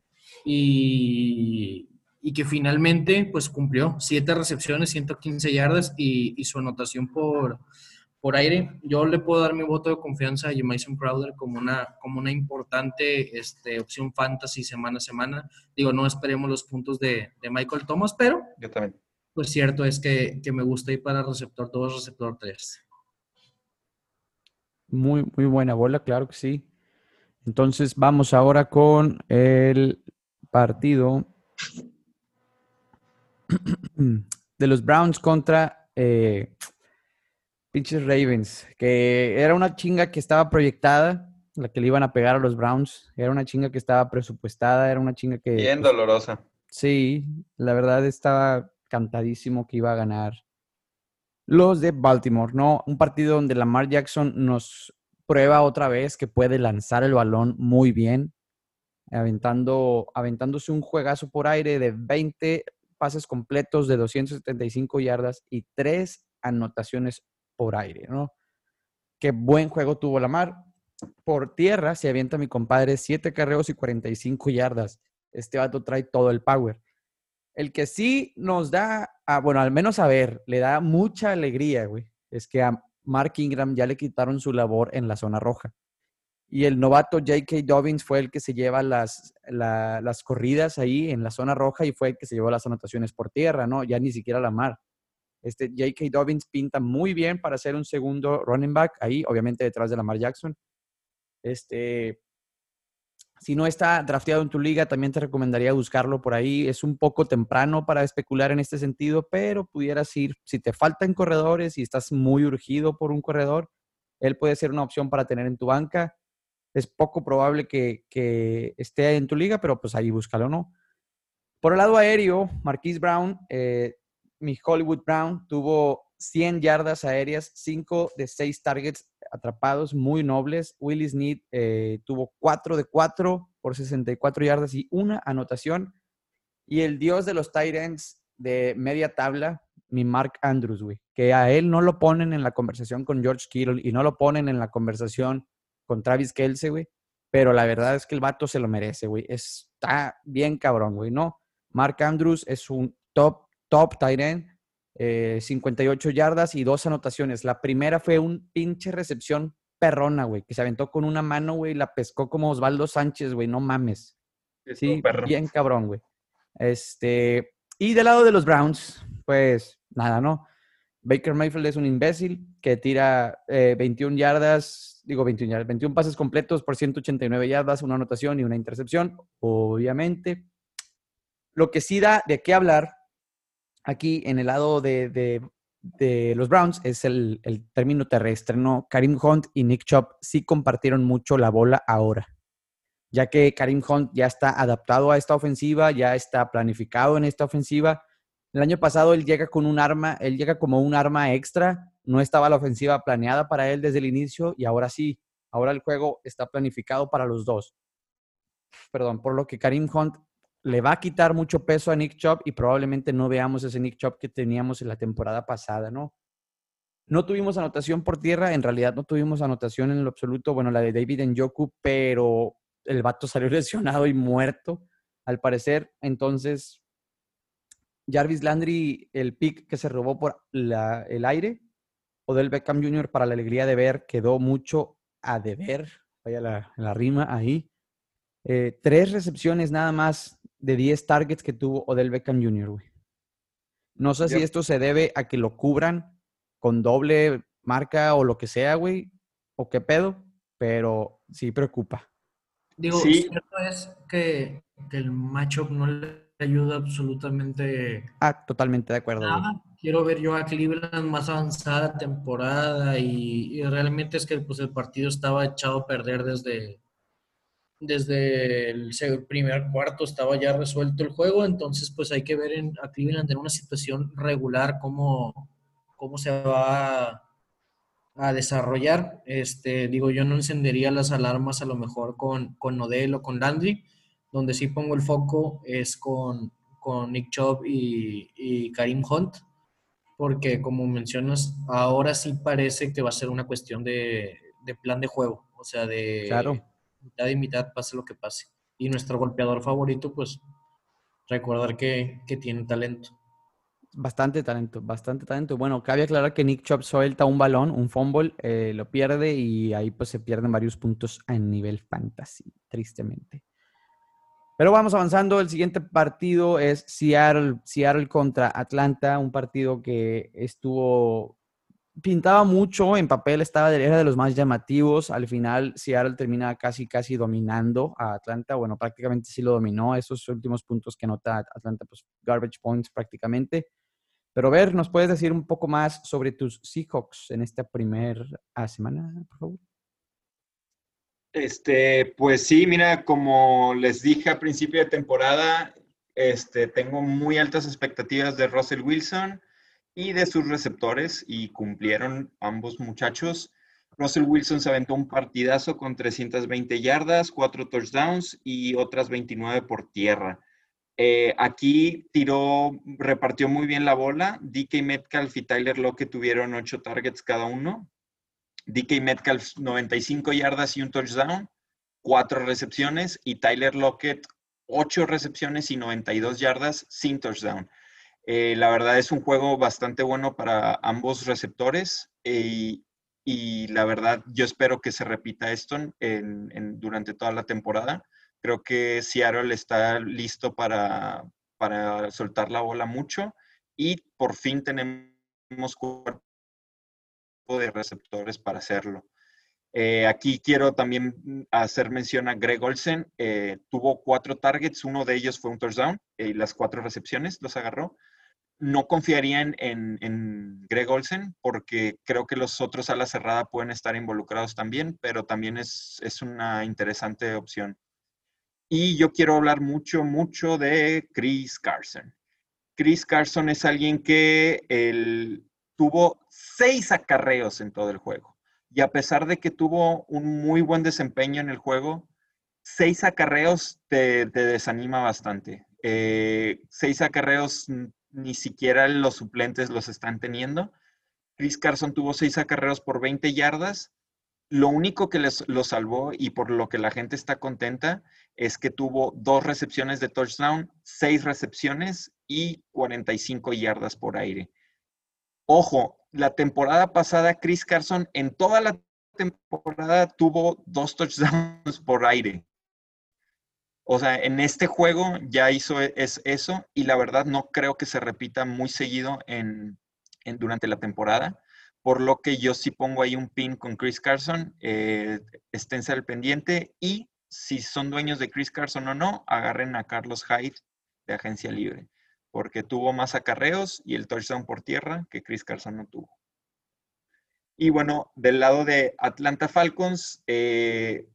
Y y que finalmente pues cumplió siete recepciones, 115 yardas y, su anotación por, por aire. Yo le puedo dar mi voto de confianza a Mason Crowder como una, como una importante este, opción fantasy semana a semana. Digo, no esperemos los puntos de, Michael Thomas, pero yo también. Pues cierto es que, me gusta ir para receptor 2, receptor 3. Muy, muy buena bola, claro que sí. Entonces vamos ahora con el partido de los Browns contra eh, pinches Ravens, que era una chinga que estaba proyectada, la que le iban a pegar a los Browns, era una chinga que estaba presupuestada, era una chinga que... Bien dolorosa. Sí, la verdad estaba cantadísimo que iba a ganar los de Baltimore, ¿no? Un partido donde Lamar Jackson nos prueba otra vez que puede lanzar el balón muy bien, aventando, aventándose un juegazo por aire de 20 pases completos de 275 yardas y tres anotaciones por aire, ¿no? Qué buen juego tuvo Lamar. Por tierra se avienta mi compadre, siete carreos y 45 yardas. Este vato trae todo el power. El que sí nos da, bueno, al menos a ver, le da mucha alegría, güey, es que a Mark Ingram ya le quitaron su labor en la zona roja. Y el novato J.K. Dobbins fue el que se lleva las, las corridas ahí en la zona roja y fue el que se llevó las anotaciones por tierra, ¿no? Ya ni siquiera la mar. Este J.K. Dobbins pinta muy bien para ser un segundo running back ahí, obviamente detrás de Lamar Jackson. Este, si no está drafteado en tu liga, también te recomendaría buscarlo por ahí. Es un poco temprano para especular en este sentido, pero pudieras ir, si te faltan corredores y estás muy urgido por un corredor, él puede ser una opción para tener en tu banca es poco probable que, esté en tu liga, pero pues ahí búscalo, ¿no? Por el lado aéreo, Marquise Brown, eh, mi Hollywood Brown, tuvo 100 yardas aéreas, 5 de 6 targets atrapados, muy nobles. Willis Need eh, tuvo 4 de 4 por 64 yardas y una anotación. Y el dios de los tight ends de media tabla, mi Mark Andrews, güey, que a él no lo ponen en la conversación con George Kittle y no lo ponen en la conversación con Travis Kelsey, güey. Pero la verdad es que el vato se lo merece, güey. Está bien cabrón, güey, ¿no? Mark Andrews es un top, top tight end. 58 eh, yardas y dos anotaciones. La primera fue un pinche recepción perrona, güey, que se aventó con una mano, güey, la pescó como Osvaldo Sánchez, güey, no mames. Sí, bien cabrón, güey. Este, y del lado de los Browns, pues nada, ¿no? Baker Mayfield es un imbécil que tira 21 eh, yardas, digo 21 yardas, 21 pases completos por 189 yardas, una anotación y una intercepción, obviamente. Lo que sí da de qué hablar aquí en el lado de, los Browns es el, el, término terrestre, ¿no? Karim Hunt y Nick Chubb sí compartieron mucho la bola ahora, ya que Karim Hunt ya está adaptado a esta ofensiva, ya está planificado en esta ofensiva el año pasado él llega con un arma, él llega como un arma extra, no estaba la ofensiva planeada para él desde el inicio y ahora sí, ahora el juego está planificado para los dos. Perdón, por lo que Karim Hunt le va a quitar mucho peso a Nick Chubb y probablemente no veamos ese Nick Chubb que teníamos en la temporada pasada, ¿no? No tuvimos anotación por tierra, en realidad no tuvimos anotación en lo absoluto, bueno, la de David Njoku, pero el vato salió lesionado y muerto, al parecer, entonces Jarvis Landry, el pick que se robó por el aire, o del Beckham Jr. para la alegría de ver, quedó mucho a deber. Vaya la, rima ahí. Eh, tres recepciones nada más de 10 targets que tuvo Odell Beckham Jr., No sé si esto se debe a que lo cubran con doble marca o lo que sea, güey, o qué pedo, pero sí preocupa. Digo, cierto es que, que el matchup no le ayuda absolutamente. Ah, totalmente de acuerdo. Quiero ver yo a Cleveland más avanzada temporada y, realmente es que pues, el partido estaba echado a perder desde, desde el primer cuarto, estaba ya resuelto el juego, entonces pues hay que ver en, a Cleveland en una situación regular cómo, cómo se va a, desarrollar. Este, digo, yo no encendería las alarmas a lo mejor con, con Nodel o con Landry donde sí pongo el foco es con, Nick Chubb y, Karim Hunt, porque como mencionas, ahora sí parece que va a ser una cuestión de, plan de juego, o sea, de mitad y mitad, pase lo que pase. Y nuestro golpeador favorito, pues, recordar que, tiene talento. Bastante talento, bastante talento. Bueno, cabe aclarar que Nick Chubb suelta un balón, un fumble, eh, lo pierde y ahí pues se pierden varios puntos a nivel fantasy, tristemente. Pero vamos avanzando. El siguiente partido es Seattle, Seattle contra Atlanta, un partido que estuvo pintaba mucho en papel, estaba era de los más llamativos. Al final, Seattle termina casi, casi dominando a Atlanta. Bueno, prácticamente sí lo dominó. Esos últimos puntos que nota Atlanta, pues garbage points prácticamente. Pero ver, ¿nos puedes decir un poco más sobre tus Seahawks en esta primera semana, por favor? Este, pues sí, mira, como les dije a principio de temporada, este, tengo muy altas expectativas de Russell Wilson y de sus receptores y cumplieron ambos muchachos. Russell Wilson se aventó un partidazo con 320 yardas, cuatro touchdowns y otras 29 por tierra. Eh, aquí tiró, repartió muy bien la bola. DK Metcalf y Tyler Lockett tuvieron ocho targets cada uno. DK Metcalf 95 yardas y un touchdown, cuatro recepciones y Tyler Lockett 8 recepciones y 92 yardas sin touchdown. Eh, la verdad es un juego bastante bueno para ambos receptores eh, y, la verdad yo espero que se repita esto durante toda la temporada. Creo que Seattle está listo para, para soltar la bola mucho y por fin tenemos de receptores para hacerlo. Eh, aquí quiero también hacer mención a Greg Olsen. Eh, tuvo cuatro targets, uno de ellos fue un touchdown y eh, las cuatro recepciones los agarró. No confiaría en, en, Greg Olsen porque creo que los otros a la cerrada pueden estar involucrados también, pero también es, es una interesante opción. Y yo quiero hablar mucho, mucho de Chris Carson. Chris Carson es alguien que el, tuvo seis acarreos en todo el juego. Y a pesar de que tuvo un muy buen desempeño en el juego, seis acarreos te, desanima bastante. Eh, seis acarreos ni siquiera los suplentes los están teniendo. Chris Carson tuvo seis acarreos por 20 yardas. Lo único que les, lo salvó y por lo que la gente está contenta es que tuvo dos recepciones de touchdown, seis recepciones y 45 yardas por aire. Ojo, la temporada pasada Chris Carson en toda la temporada tuvo dos touchdowns por aire. O sea, en este juego ya hizo e, es eso y la verdad no creo que se repita muy seguido en, durante la temporada, por lo que yo sí pongo ahí un pin con Chris Carson, eh, esténse al pendiente y si son dueños de Chris Carson o no, agarren a Carlos Hyde de agencia libre, porque tuvo más acarreos y el touchdown por tierra que Chris Carson no tuvo. Y bueno, del lado de Atlanta Falcons, eh,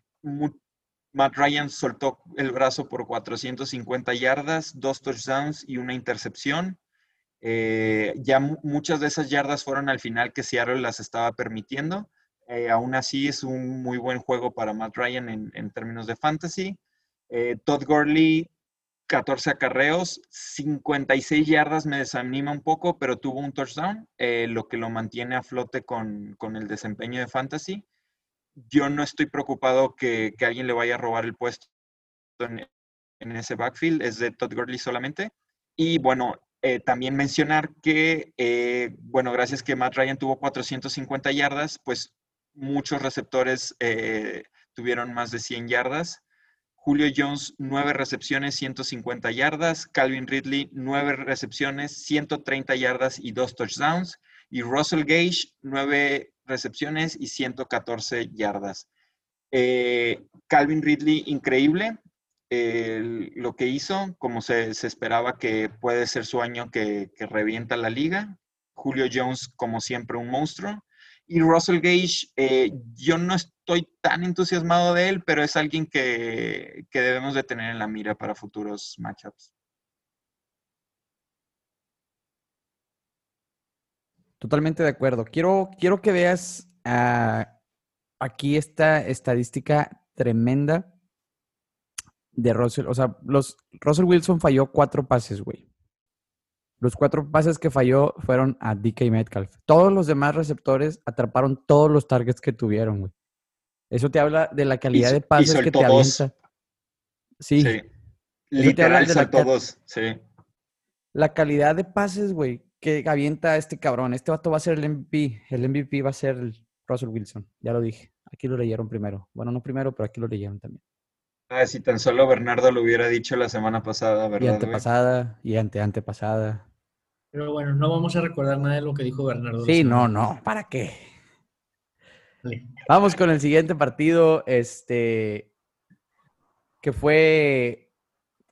Matt Ryan soltó el brazo por 450 yardas, dos touchdowns y una intercepción. Eh, ya muchas de esas yardas fueron al final que Seattle las estaba permitiendo. Eh, aún así es un muy buen juego para Matt Ryan en, términos de fantasy. Eh, Todd Gurley, 14 acarreos, 56 yardas me desanima un poco, pero tuvo un touchdown, lo que lo mantiene a flote con, con el desempeño de fantasy yo no estoy preocupado que, alguien le vaya a robar el puesto en, ese backfield, es de Todd Gurley solamente. Y bueno, eh, también mencionar que, eh, bueno, gracias que Matt Ryan tuvo 450 yardas, pues muchos receptores eh, tuvieron más de 100 yardas. Julio Jones, 9 recepciones, 150 yardas. Calvin Ridley, 9 recepciones, 130 yardas y 2 touchdowns. Y Russell Gage, 9 recepciones y 114 yardas. Eh, Calvin Ridley, increíble lo que hizo, como se, esperaba que puede ser su año que, revienta la liga. Julio Jones, como siempre, un monstruo. Y Russell Gage, eh, yo no estoy tan entusiasmado de él, pero es alguien que, que debemos de tener en la mira para futuros matchups. Totalmente de acuerdo. Quiero, quiero que veas ah, aquí esta estadística tremenda de Russell. O sea, los, Russell Wilson falló cuatro pases, güey. Los cuatro pases que falló fueron a DK Metcalf. Todos los demás receptores atraparon todos los targets que tuvieron, güey. Eso te habla de la calidad de pases que te avienta. Sí. sí. Literal, saltó dos. Sí. La calidad de pases, güey, que avienta este cabrón. Este vato va a ser el MVP. El MVP va a ser Russell Wilson. Ya lo dije. Aquí lo leyeron primero. Bueno, no primero, pero aquí lo leyeron también. Ah, si tan solo Bernardo lo hubiera dicho la semana pasada, ¿verdad? Y antepasada, y ante antepasada. Pero bueno, no vamos a recordar nada de lo que dijo Bernardo. Sí, no, no, ¿para qué? Vamos con el siguiente partido, este, que fue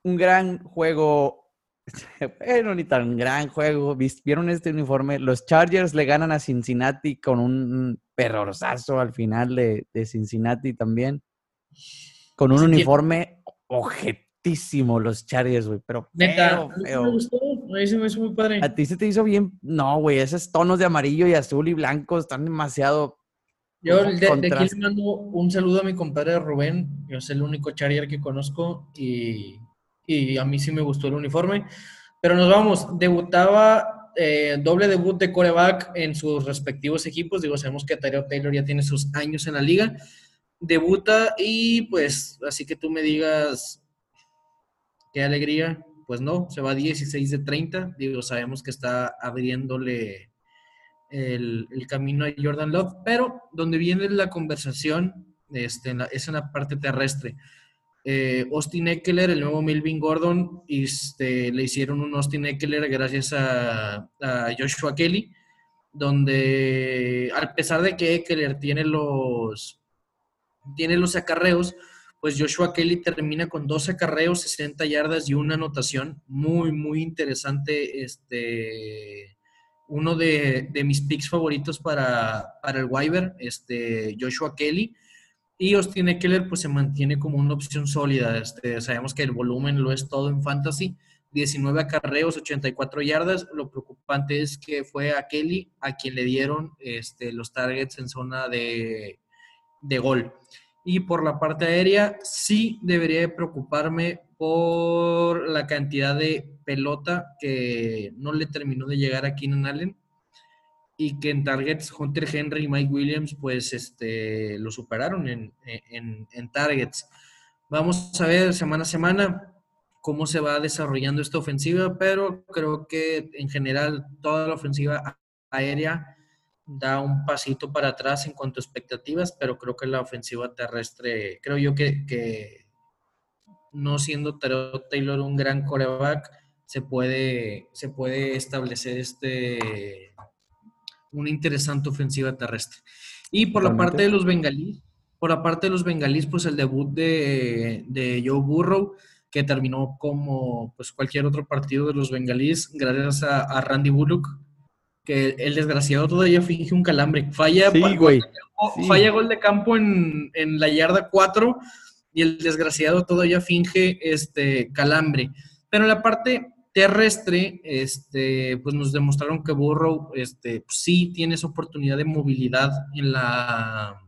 un gran juego bueno, ni tan gran juego. ¿Vieron este uniforme? Los Chargers le ganan a Cincinnati con un perrorazo al final de, Cincinnati también. Con un uniforme objetísimo los Chargers, güey. Pero Neta, me gustó. me hizo muy padre. ¿A ti se te hizo bien? No, güey. Esos tonos de amarillo y azul y blanco están demasiado... Yo de, de, aquí le mando un saludo a mi compadre Rubén. Yo soy el único Charger que conozco y y a mí sí me gustó el uniforme. Pero nos vamos, debutaba eh, doble debut de coreback en sus respectivos equipos. Digo, sabemos que Tyrell Taylor ya tiene sus años en la liga. Debuta y pues, así que tú me digas, qué alegría. Pues no, se va 16 de 30. Digo, sabemos que está abriéndole el, camino a Jordan Love, pero donde viene la conversación este, es en la parte terrestre. Eh, Austin Eckler, el nuevo Melvin Gordon, este, le hicieron un Austin Eckler gracias a, Joshua Kelly, donde a pesar de que Eckler tiene los, tiene los acarreos, pues Joshua Kelly termina con dos acarreos, 60 yardas y una anotación. Muy, muy interesante. Este, uno de, mis picks favoritos para, para el Wyver, este, Joshua Kelly. Y Austin Eckler pues se mantiene como una opción sólida. Este, sabemos que el volumen lo es todo en fantasy. 19 acarreos, 84 yardas. Lo preocupante es que fue a Kelly a quien le dieron este, los targets en zona de, de gol. Y por la parte aérea, sí debería preocuparme por la cantidad de pelota que no le terminó de llegar a Keenan Allen y que en targets Hunter Henry y Mike Williams pues este, lo superaron en, en, targets. Vamos a ver semana a semana cómo se va desarrollando esta ofensiva, pero creo que en general toda la ofensiva aérea da un pasito para atrás en cuanto a expectativas, pero creo que la ofensiva terrestre, creo yo que, no siendo Taylor un gran coreback, se puede, se puede establecer este una interesante ofensiva terrestre. Y por la parte de los bengalíes, por la parte de los bengalíes, pues el debut de, de Joe Burrow, que terminó como pues cualquier otro partido de los bengalíes, gracias a Randy Bullock, que el desgraciado todavía finge un calambre. Falla, falla gol de campo en, la yarda 4 y el desgraciado todavía finge este calambre. Pero en la parte terrestre, este, pues nos demostraron que Burrow este, sí tiene esa oportunidad de movilidad en la,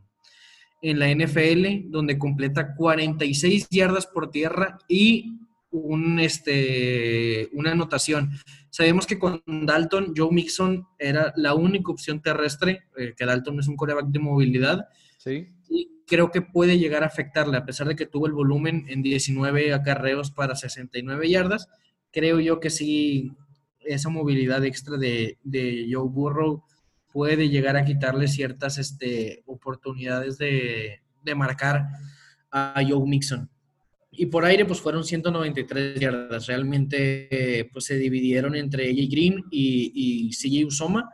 en la NFL, donde completa 46 yardas por tierra y un, este, una anotación. Sabemos que con Dalton, Joe Mixon era la única opción terrestre, eh, que Dalton es un coreback de movilidad. Sí. Y creo que puede llegar a afectarle, a pesar de que tuvo el volumen en 19 acarreos para 69 yardas. Creo yo que sí, esa movilidad extra de, de Joe Burrow puede llegar a quitarle ciertas este, oportunidades de, de marcar a Joe Mixon. Y por aire, pues fueron 193 yardas. Realmente, pues se dividieron entre AJ Green y, y CJ Usoma.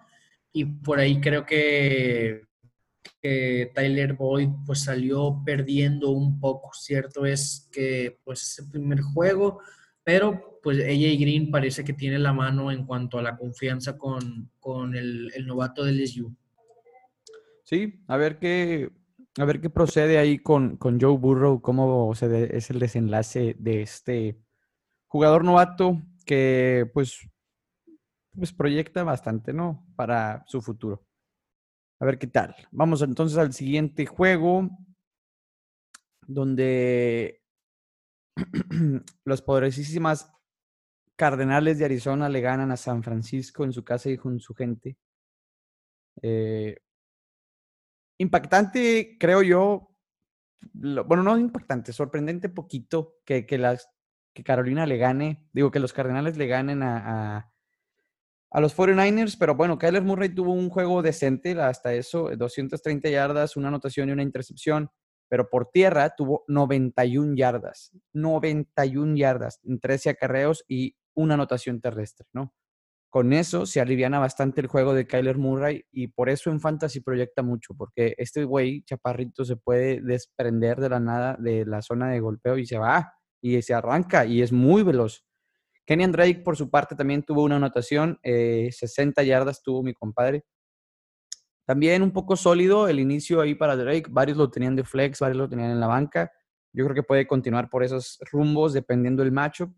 Y por ahí creo que, Tyler Boyd pues salió perdiendo un poco. Cierto es que pues es primer juego, pero pues AJ Green parece que tiene la mano en cuanto a la confianza con, el, el novato del LSU. Sí, a ver qué, a ver qué procede ahí con, con Joe Burrow, cómo se es el desenlace de este jugador novato que pues, pues proyecta bastante, ¿no? Para su futuro. A ver qué tal. Vamos entonces al siguiente juego, donde los poderosísimas Cardenales de Arizona le ganan a San Francisco en su casa y con su gente. Eh, impactante, creo yo. bueno, no impactante, sorprendente poquito que, que, las, que Carolina le gane, digo que los Cardenales le ganen a, a, los 49ers, pero bueno, Kyler Murray tuvo un juego decente hasta eso, 230 yardas, una anotación y una intercepción, pero por tierra tuvo 91 yardas, 91 yardas en 13 acarreos y una anotación terrestre, ¿no? Con eso se aliviana bastante el juego de Kyler Murray y por eso en Fantasy proyecta mucho, porque este güey, chaparrito, se puede desprender de la nada de la zona de golpeo y se va y se arranca y es muy veloz. Kenyan Drake, por su parte, también tuvo una anotación, 60 eh, yardas tuvo mi compadre. También un poco sólido el inicio ahí para Drake, varios lo tenían de flex, varios lo tenían en la banca. Yo creo que puede continuar por esos rumbos dependiendo del matchup.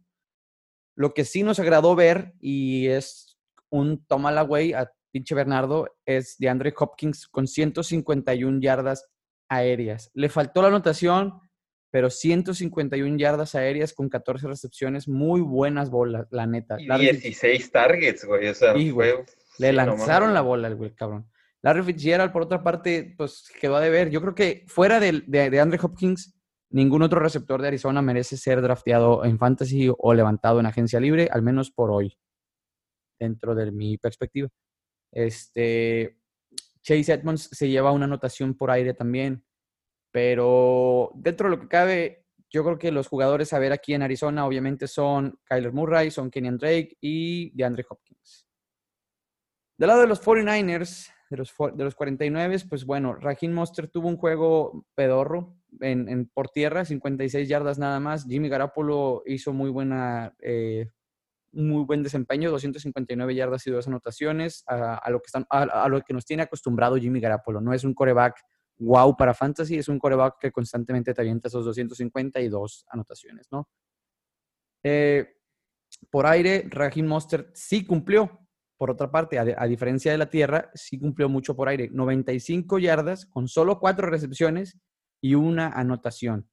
Lo que sí nos agradó ver, y es un toma la güey a pinche Bernardo, es de Andre Hopkins con 151 yardas aéreas. Le faltó la anotación, pero 151 yardas aéreas con 14 recepciones, muy buenas bolas, la neta. Y 16 targets, güey. O sea, Le lanzaron la bola el güey, cabrón. Larry Fitzgerald, por otra parte, pues quedó a deber. Yo creo que fuera de, de, de Andre Hopkins, ningún otro receptor de Arizona merece ser drafteado en fantasy o levantado en agencia libre, al menos por hoy, dentro de mi perspectiva. Este, Chase Edmonds se lleva una anotación por aire también, pero dentro de lo que cabe, yo creo que los jugadores a ver aquí en Arizona obviamente son Kyler Murray, son Drake y DeAndre Hopkins. Del lado de los 49ers, de los, de los 49, pues bueno, Raheem Monster tuvo un juego pedorro, en, por tierra, 56 yardas nada más. Jimmy Garapolo hizo muy buena, eh, muy buen desempeño, 259 yardas y dos anotaciones, a, lo que están, a, lo que nos tiene acostumbrado Jimmy Garapolo. No es un coreback wow para fantasy, es un coreback que constantemente te avienta esos 252 anotaciones, ¿no? Eh, por aire, Raheem Monster sí cumplió. Por otra parte, a, diferencia de la tierra, sí cumplió mucho por aire. 95 yardas con solo cuatro recepciones y una anotación.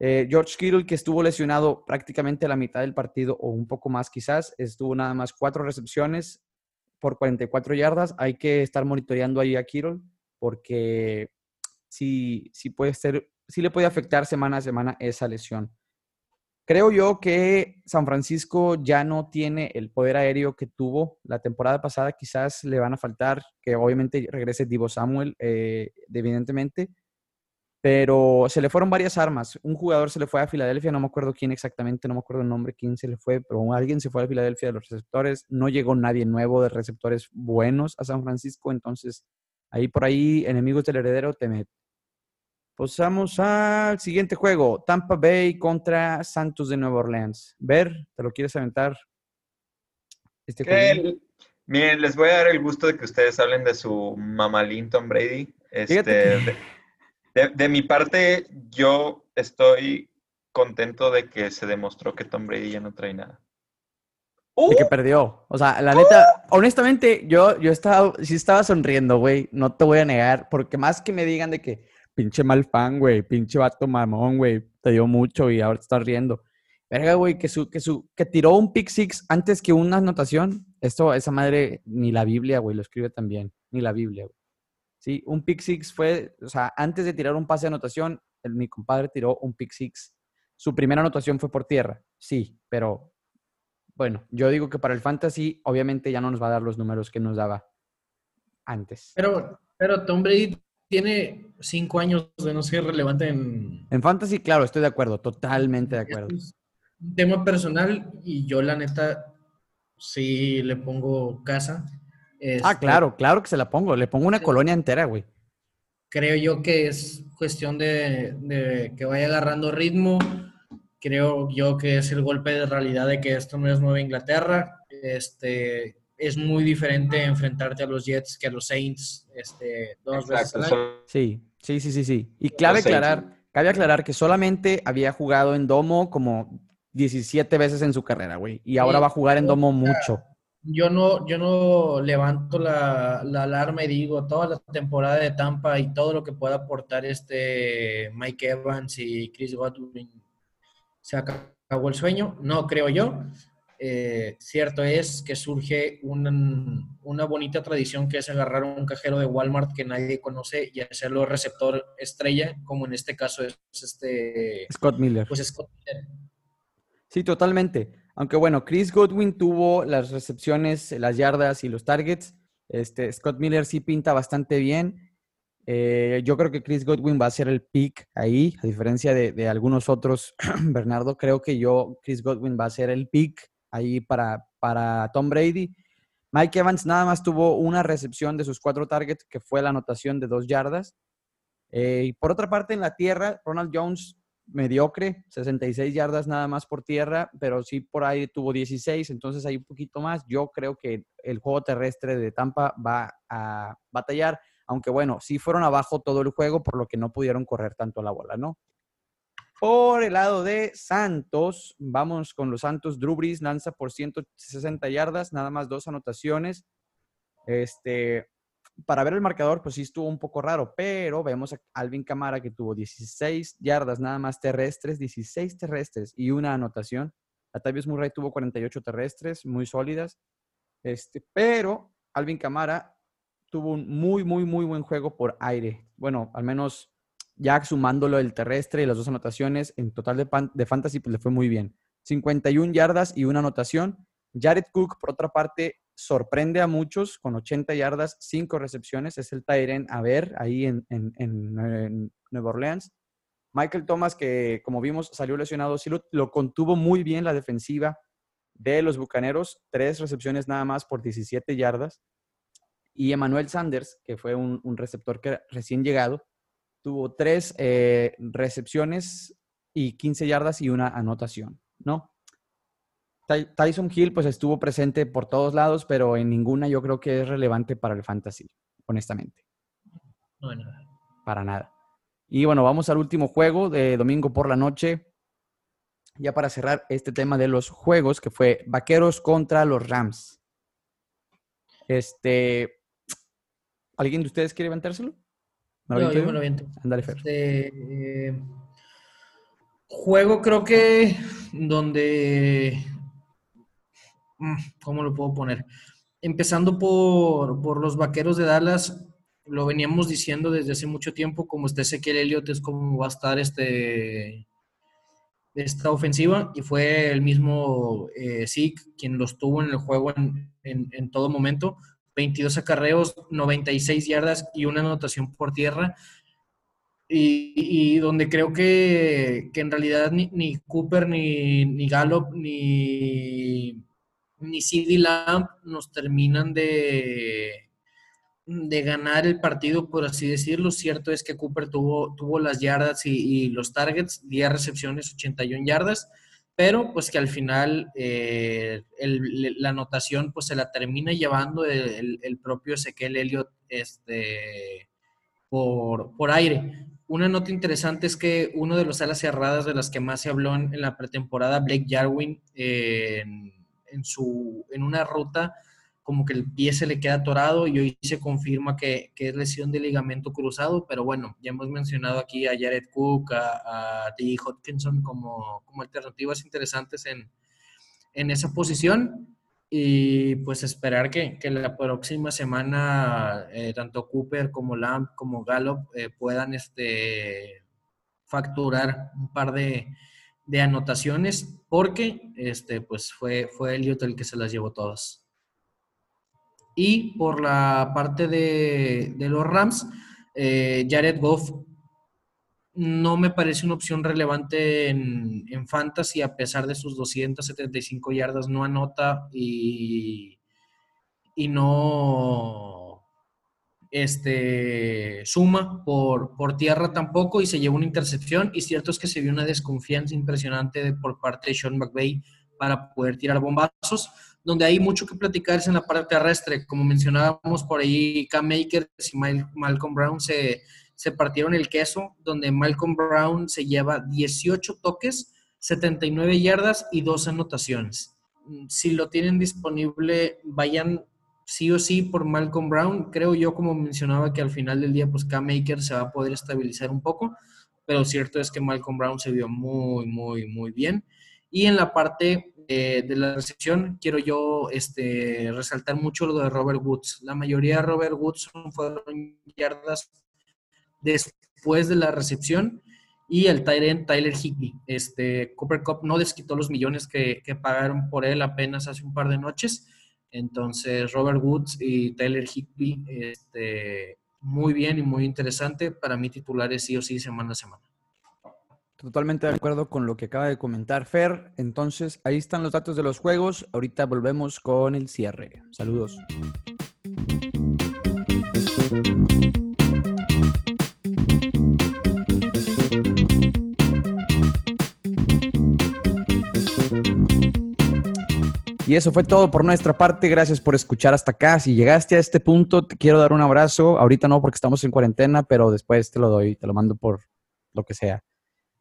Eh, George Kittle, que estuvo lesionado prácticamente la mitad del partido o un poco más quizás, estuvo nada más cuatro recepciones por 44 yardas. Hay que estar monitoreando ahí a Kittle porque sí, sí puede ser, sí le puede afectar semana a semana esa lesión. Creo yo que San Francisco ya no tiene el poder aéreo que tuvo la temporada pasada. Quizás le van a faltar que obviamente regrese Divo Samuel, eh, evidentemente. Pero se le fueron varias armas. Un jugador se le fue a Filadelfia, no me acuerdo quién exactamente, no me acuerdo el nombre, quién se le fue, pero alguien se fue a Filadelfia de los receptores. No llegó nadie nuevo de receptores buenos a San Francisco. Entonces, ahí por ahí, enemigos del heredero, te, Pasamos al siguiente juego, Tampa Bay contra Santos de Nueva Orleans. Ver, ¿te lo quieres aventar? Este miren, les voy a dar el gusto de que ustedes hablen de su mamalín Tom Brady. Este, de, mi parte, yo estoy contento de que se demostró que Tom Brady ya no trae nada. De que perdió. O sea, la neta, honestamente, yo, yo estaba, sí estaba sonriendo, güey. No te voy a negar, porque más que me digan de que pinche mal fan, güey, pinche vato mamón, güey, te dio mucho y ahora te estás riendo. Verga, güey, que, su, que, su, que tiró un pick six antes que una anotación. Esto, esa madre, ni la Biblia, güey, lo escribe también. Ni la Biblia, güey. Sí, un pick six fue, o sea, antes de tirar un pase de anotación, el, mi compadre tiró un pick six. Su primera anotación fue por tierra, sí, pero bueno, yo digo que para el fantasy, obviamente ya no nos va a dar los números que nos daba antes. Pero, pero Tom Brady tiene cinco años de no ser relevante en... En fantasy, claro, estoy de acuerdo, totalmente de acuerdo. un tema personal y yo la neta sí le pongo casa. ah, este, claro, claro que se la pongo, le pongo una colonia entera, güey. Creo yo que es cuestión de, de que vaya agarrando ritmo. Creo yo que es el golpe de realidad de que esto no es Nueva Inglaterra. Este, es muy diferente enfrentarte a los Jets que a los Saints este, dos veces Sí, sí, sí, sí, sí. Y clave aclarar, cabe aclarar que solamente había jugado en domo como 17 veces en su carrera, güey. Y ahora va a jugar en domo mucho. Yo no, yo no levanto la, la, alarma y digo toda la temporada de Tampa y todo lo que pueda aportar este Mike Evans y Chris Godwin se acabó el sueño. No creo yo. Eh, cierto es que surge una bonita tradición que es agarrar un cajero de Walmart que nadie conoce y hacerlo receptor estrella, como en este caso es este... Scott Miller. Pues Scott Miller. Sí, totalmente. Aunque bueno, Chris Godwin tuvo las recepciones, las yardas y los targets. Este, Scott Miller sí pinta bastante bien. Eh, yo creo que Chris Godwin va a ser el pick ahí, a diferencia de, de algunos otros. Bernardo, creo que yo, Chris Godwin va a ser el pick ahí para, para Tom Brady. Mike Evans nada más tuvo una recepción de sus cuatro targets, que fue la anotación de dos yardas. Eh, y por otra parte, en la tierra, Ronald Jones, mediocre, 66 yardas nada más por tierra, pero sí por ahí tuvo 16, entonces hay un poquito más. Yo creo que el juego terrestre de Tampa va a batallar, aunque bueno, sí fueron abajo todo el juego, por lo que no pudieron correr tanto la bola, ¿no? Por el lado de Santos, vamos con los Santos. Drew Brees lanza por 160 yardas, nada más dos anotaciones. Este, para ver el marcador, pues sí estuvo un poco raro, pero vemos a Alvin Camara que tuvo 16 yardas nada más terrestres, 16 terrestres y una anotación. Atavius Murray tuvo 48 terrestres, muy sólidas. Este, pero Alvin Camara tuvo un muy, muy, muy buen juego por aire. Bueno, al menos ya sumándolo el terrestre y las dos anotaciones, en total de, de fantasy, pues le fue muy bien. 51 yardas y una anotación. Jared Cook, por otra parte, sorprende a muchos con 80 yardas, 5 recepciones. Es el Tyren a ver ahí en, en, Nueva Orleans. Michael Thomas, que como vimos salió lesionado, sí lo, contuvo muy bien la defensiva de los Bucaneros. Tres recepciones nada más por 17 yardas. Y Emmanuel Sanders, que fue un, un receptor que recién llegado, tuvo tres eh, recepciones y 15 yardas y una anotación, ¿no? Tyson Hill pues estuvo presente por todos lados, pero en ninguna yo creo que es relevante para el fantasy, honestamente. No, nada. Para nada. Y bueno, vamos al último juego de domingo por la noche. Ya para cerrar este tema de los juegos, que fue Vaqueros contra los Rams. Este, ¿alguien de ustedes quiere levantárselo? No, yo me lo viento. Andale, Fer. Este, eh, juego creo que donde... Mm, ¿Cómo lo puedo poner? Empezando por, por los Vaqueros de Dallas, lo veníamos diciendo desde hace mucho tiempo, como está Ezequiel Elliott, es como va a estar este esta ofensiva y fue el mismo eh, Zeke quien los tuvo en el juego en, en, todo momento. 22 acarreos, 96 yardas y una anotación por tierra. Y, donde creo que, que en realidad ni, Cooper, ni, ni, Gallup, ni, ni CD Lamb nos terminan de, de ganar el partido, por así decirlo. Cierto es que Cooper tuvo, tuvo las yardas y, los targets, 10 recepciones, 81 yardas, pero pues que al final eh, la anotación pues se la termina llevando el, propio Ezequiel Elliott este, por, por, aire. Una nota interesante es que uno de los alas cerradas de las que más se habló en, la pretemporada, Blake Jarwin, en, su, en una ruta como que el pie se le queda atorado y hoy se confirma que, es lesión de ligamento cruzado, pero bueno, ya hemos mencionado aquí a Jared Cook, a, a T. Hodkinson como, como alternativas interesantes en, esa posición y pues esperar que, la próxima semana eh, tanto Cooper como Lamb como Gallup eh, puedan este, facturar un par de, anotaciones porque este, pues fue, fue Elliot el que se las llevó todas. Y por la parte de, los Rams, eh, Jared Goff no me parece una opción relevante en, fantasy, a pesar de sus 275 yardas, no anota y, y no este, suma por, por tierra tampoco y se lleva una intercepción. Y cierto es que se vio una desconfianza impresionante por parte de Sean McVay para poder tirar bombazos donde hay mucho que platicar es en la parte terrestre. Como mencionábamos por ahí, Cam Makers y Malcolm Brown se, se partieron el queso, donde Malcolm Brown se lleva 18 toques, 79 yardas y dos anotaciones. Si lo tienen disponible, vayan sí o sí por Malcolm Brown. Creo yo, como mencionaba, que al final del día, pues Cam Makers se va a poder estabilizar un poco, pero cierto es que Malcolm Brown se vio muy, muy, muy bien. Y en la parte eh, de la recepción, quiero yo este, resaltar mucho lo de Robert Woods. La mayoría de Robert Woods fueron yardas después de la recepción y el Tyrant Tyler Higby. Este, Cooper Cup no desquitó los millones que, pagaron por él apenas hace un par de noches. Entonces, Robert Woods y Tyler Higby, este, muy bien y muy interesante. Para mí, titulares sí o sí, semana a semana. Totalmente de acuerdo con lo que acaba de comentar Fer. Entonces, ahí están los datos de los juegos. Ahorita volvemos con el cierre. Saludos. Y eso fue todo por nuestra parte. Gracias por escuchar hasta acá. Si llegaste a este punto, te quiero dar un abrazo. Ahorita no porque estamos en cuarentena, pero después te lo doy, te lo mando por lo que sea.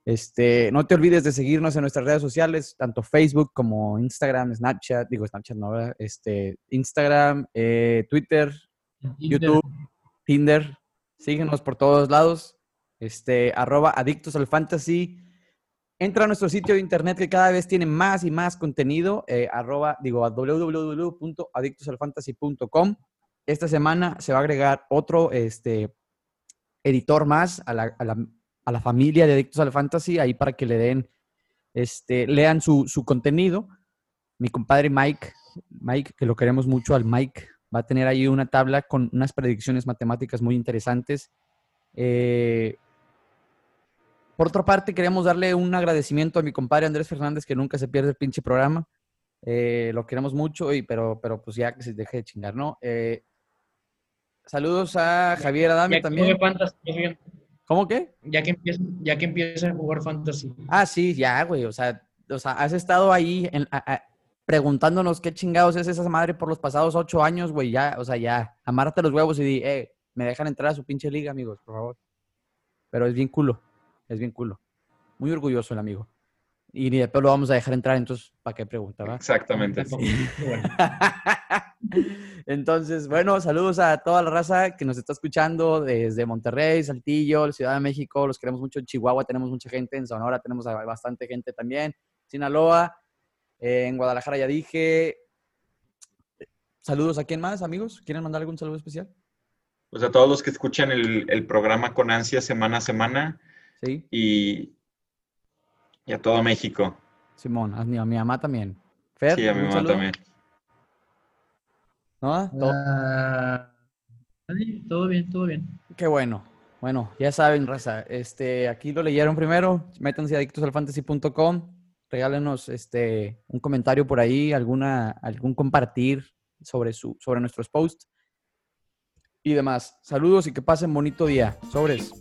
Este, no te olvides de seguirnos en nuestras redes sociales, tanto Facebook como Instagram, Snapchat, digo Snapchat no, Este, Instagram, eh, Twitter, YouTube, Tinder. Síguenos por todos lados. Este, arroba adictos al fantasy. Entra a nuestro sitio de internet que cada vez tiene más y más contenido, eh, arroba, digo, a www.adictosalfantasy.com. Esta semana se va a agregar otro este, editor más a la, a la a la familia de Adictos al Fantasy, ahí para que le den, este, lean su, contenido. Mi compadre Mike, Mike, que lo queremos mucho al Mike, va a tener ahí una tabla con unas predicciones matemáticas muy interesantes. Eh, por otra parte, queremos darle un agradecimiento a mi compadre Andrés Fernández, que nunca se pierde el pinche programa. Eh, lo queremos mucho, y, pero, pero pues ya que se deje de chingar, ¿no? Eh, saludos a Javier Adame también. ¿Cómo qué? Ya que empieza, ya que empieza a jugar fantasy. Ah, sí, ya, güey. O sea, o sea, has estado ahí preguntándonos qué chingados es esa madre por los pasados ocho años, güey. Ya, o sea, ya, amárrate los huevos y di, eh, me dejan entrar a su pinche liga, amigos, por favor. Pero es bien culo, es bien culo. Muy orgulloso el amigo. Y ni después lo vamos a dejar entrar, entonces, ¿para qué pregunta, va? Exactamente. Entonces, bueno, saludos a toda la raza que nos está escuchando desde Monterrey, Saltillo, Ciudad de México, los queremos mucho en Chihuahua, tenemos mucha gente, en Sonora tenemos bastante gente también, Sinaloa, en Guadalajara ya dije. Saludos a quién más, amigos, ¿quieren mandar algún saludo especial? Pues a todos los que escuchan el, el programa con ansia semana a semana. Sí. Y Y a todo México. Simón, a mi, a mi mamá también. Fer, Sí, a mi mamá saludo. también. ¿No? Todo- Ah, todo bien, todo bien. Qué bueno. Bueno, ya saben, raza. Este, aquí lo leyeron primero. Métanse a adictosalfantasy.com. Regálenos este, un comentario por ahí, alguna, algún compartir sobre, su, sobre nuestros posts y demás. Saludos y que pasen bonito día. Sobres.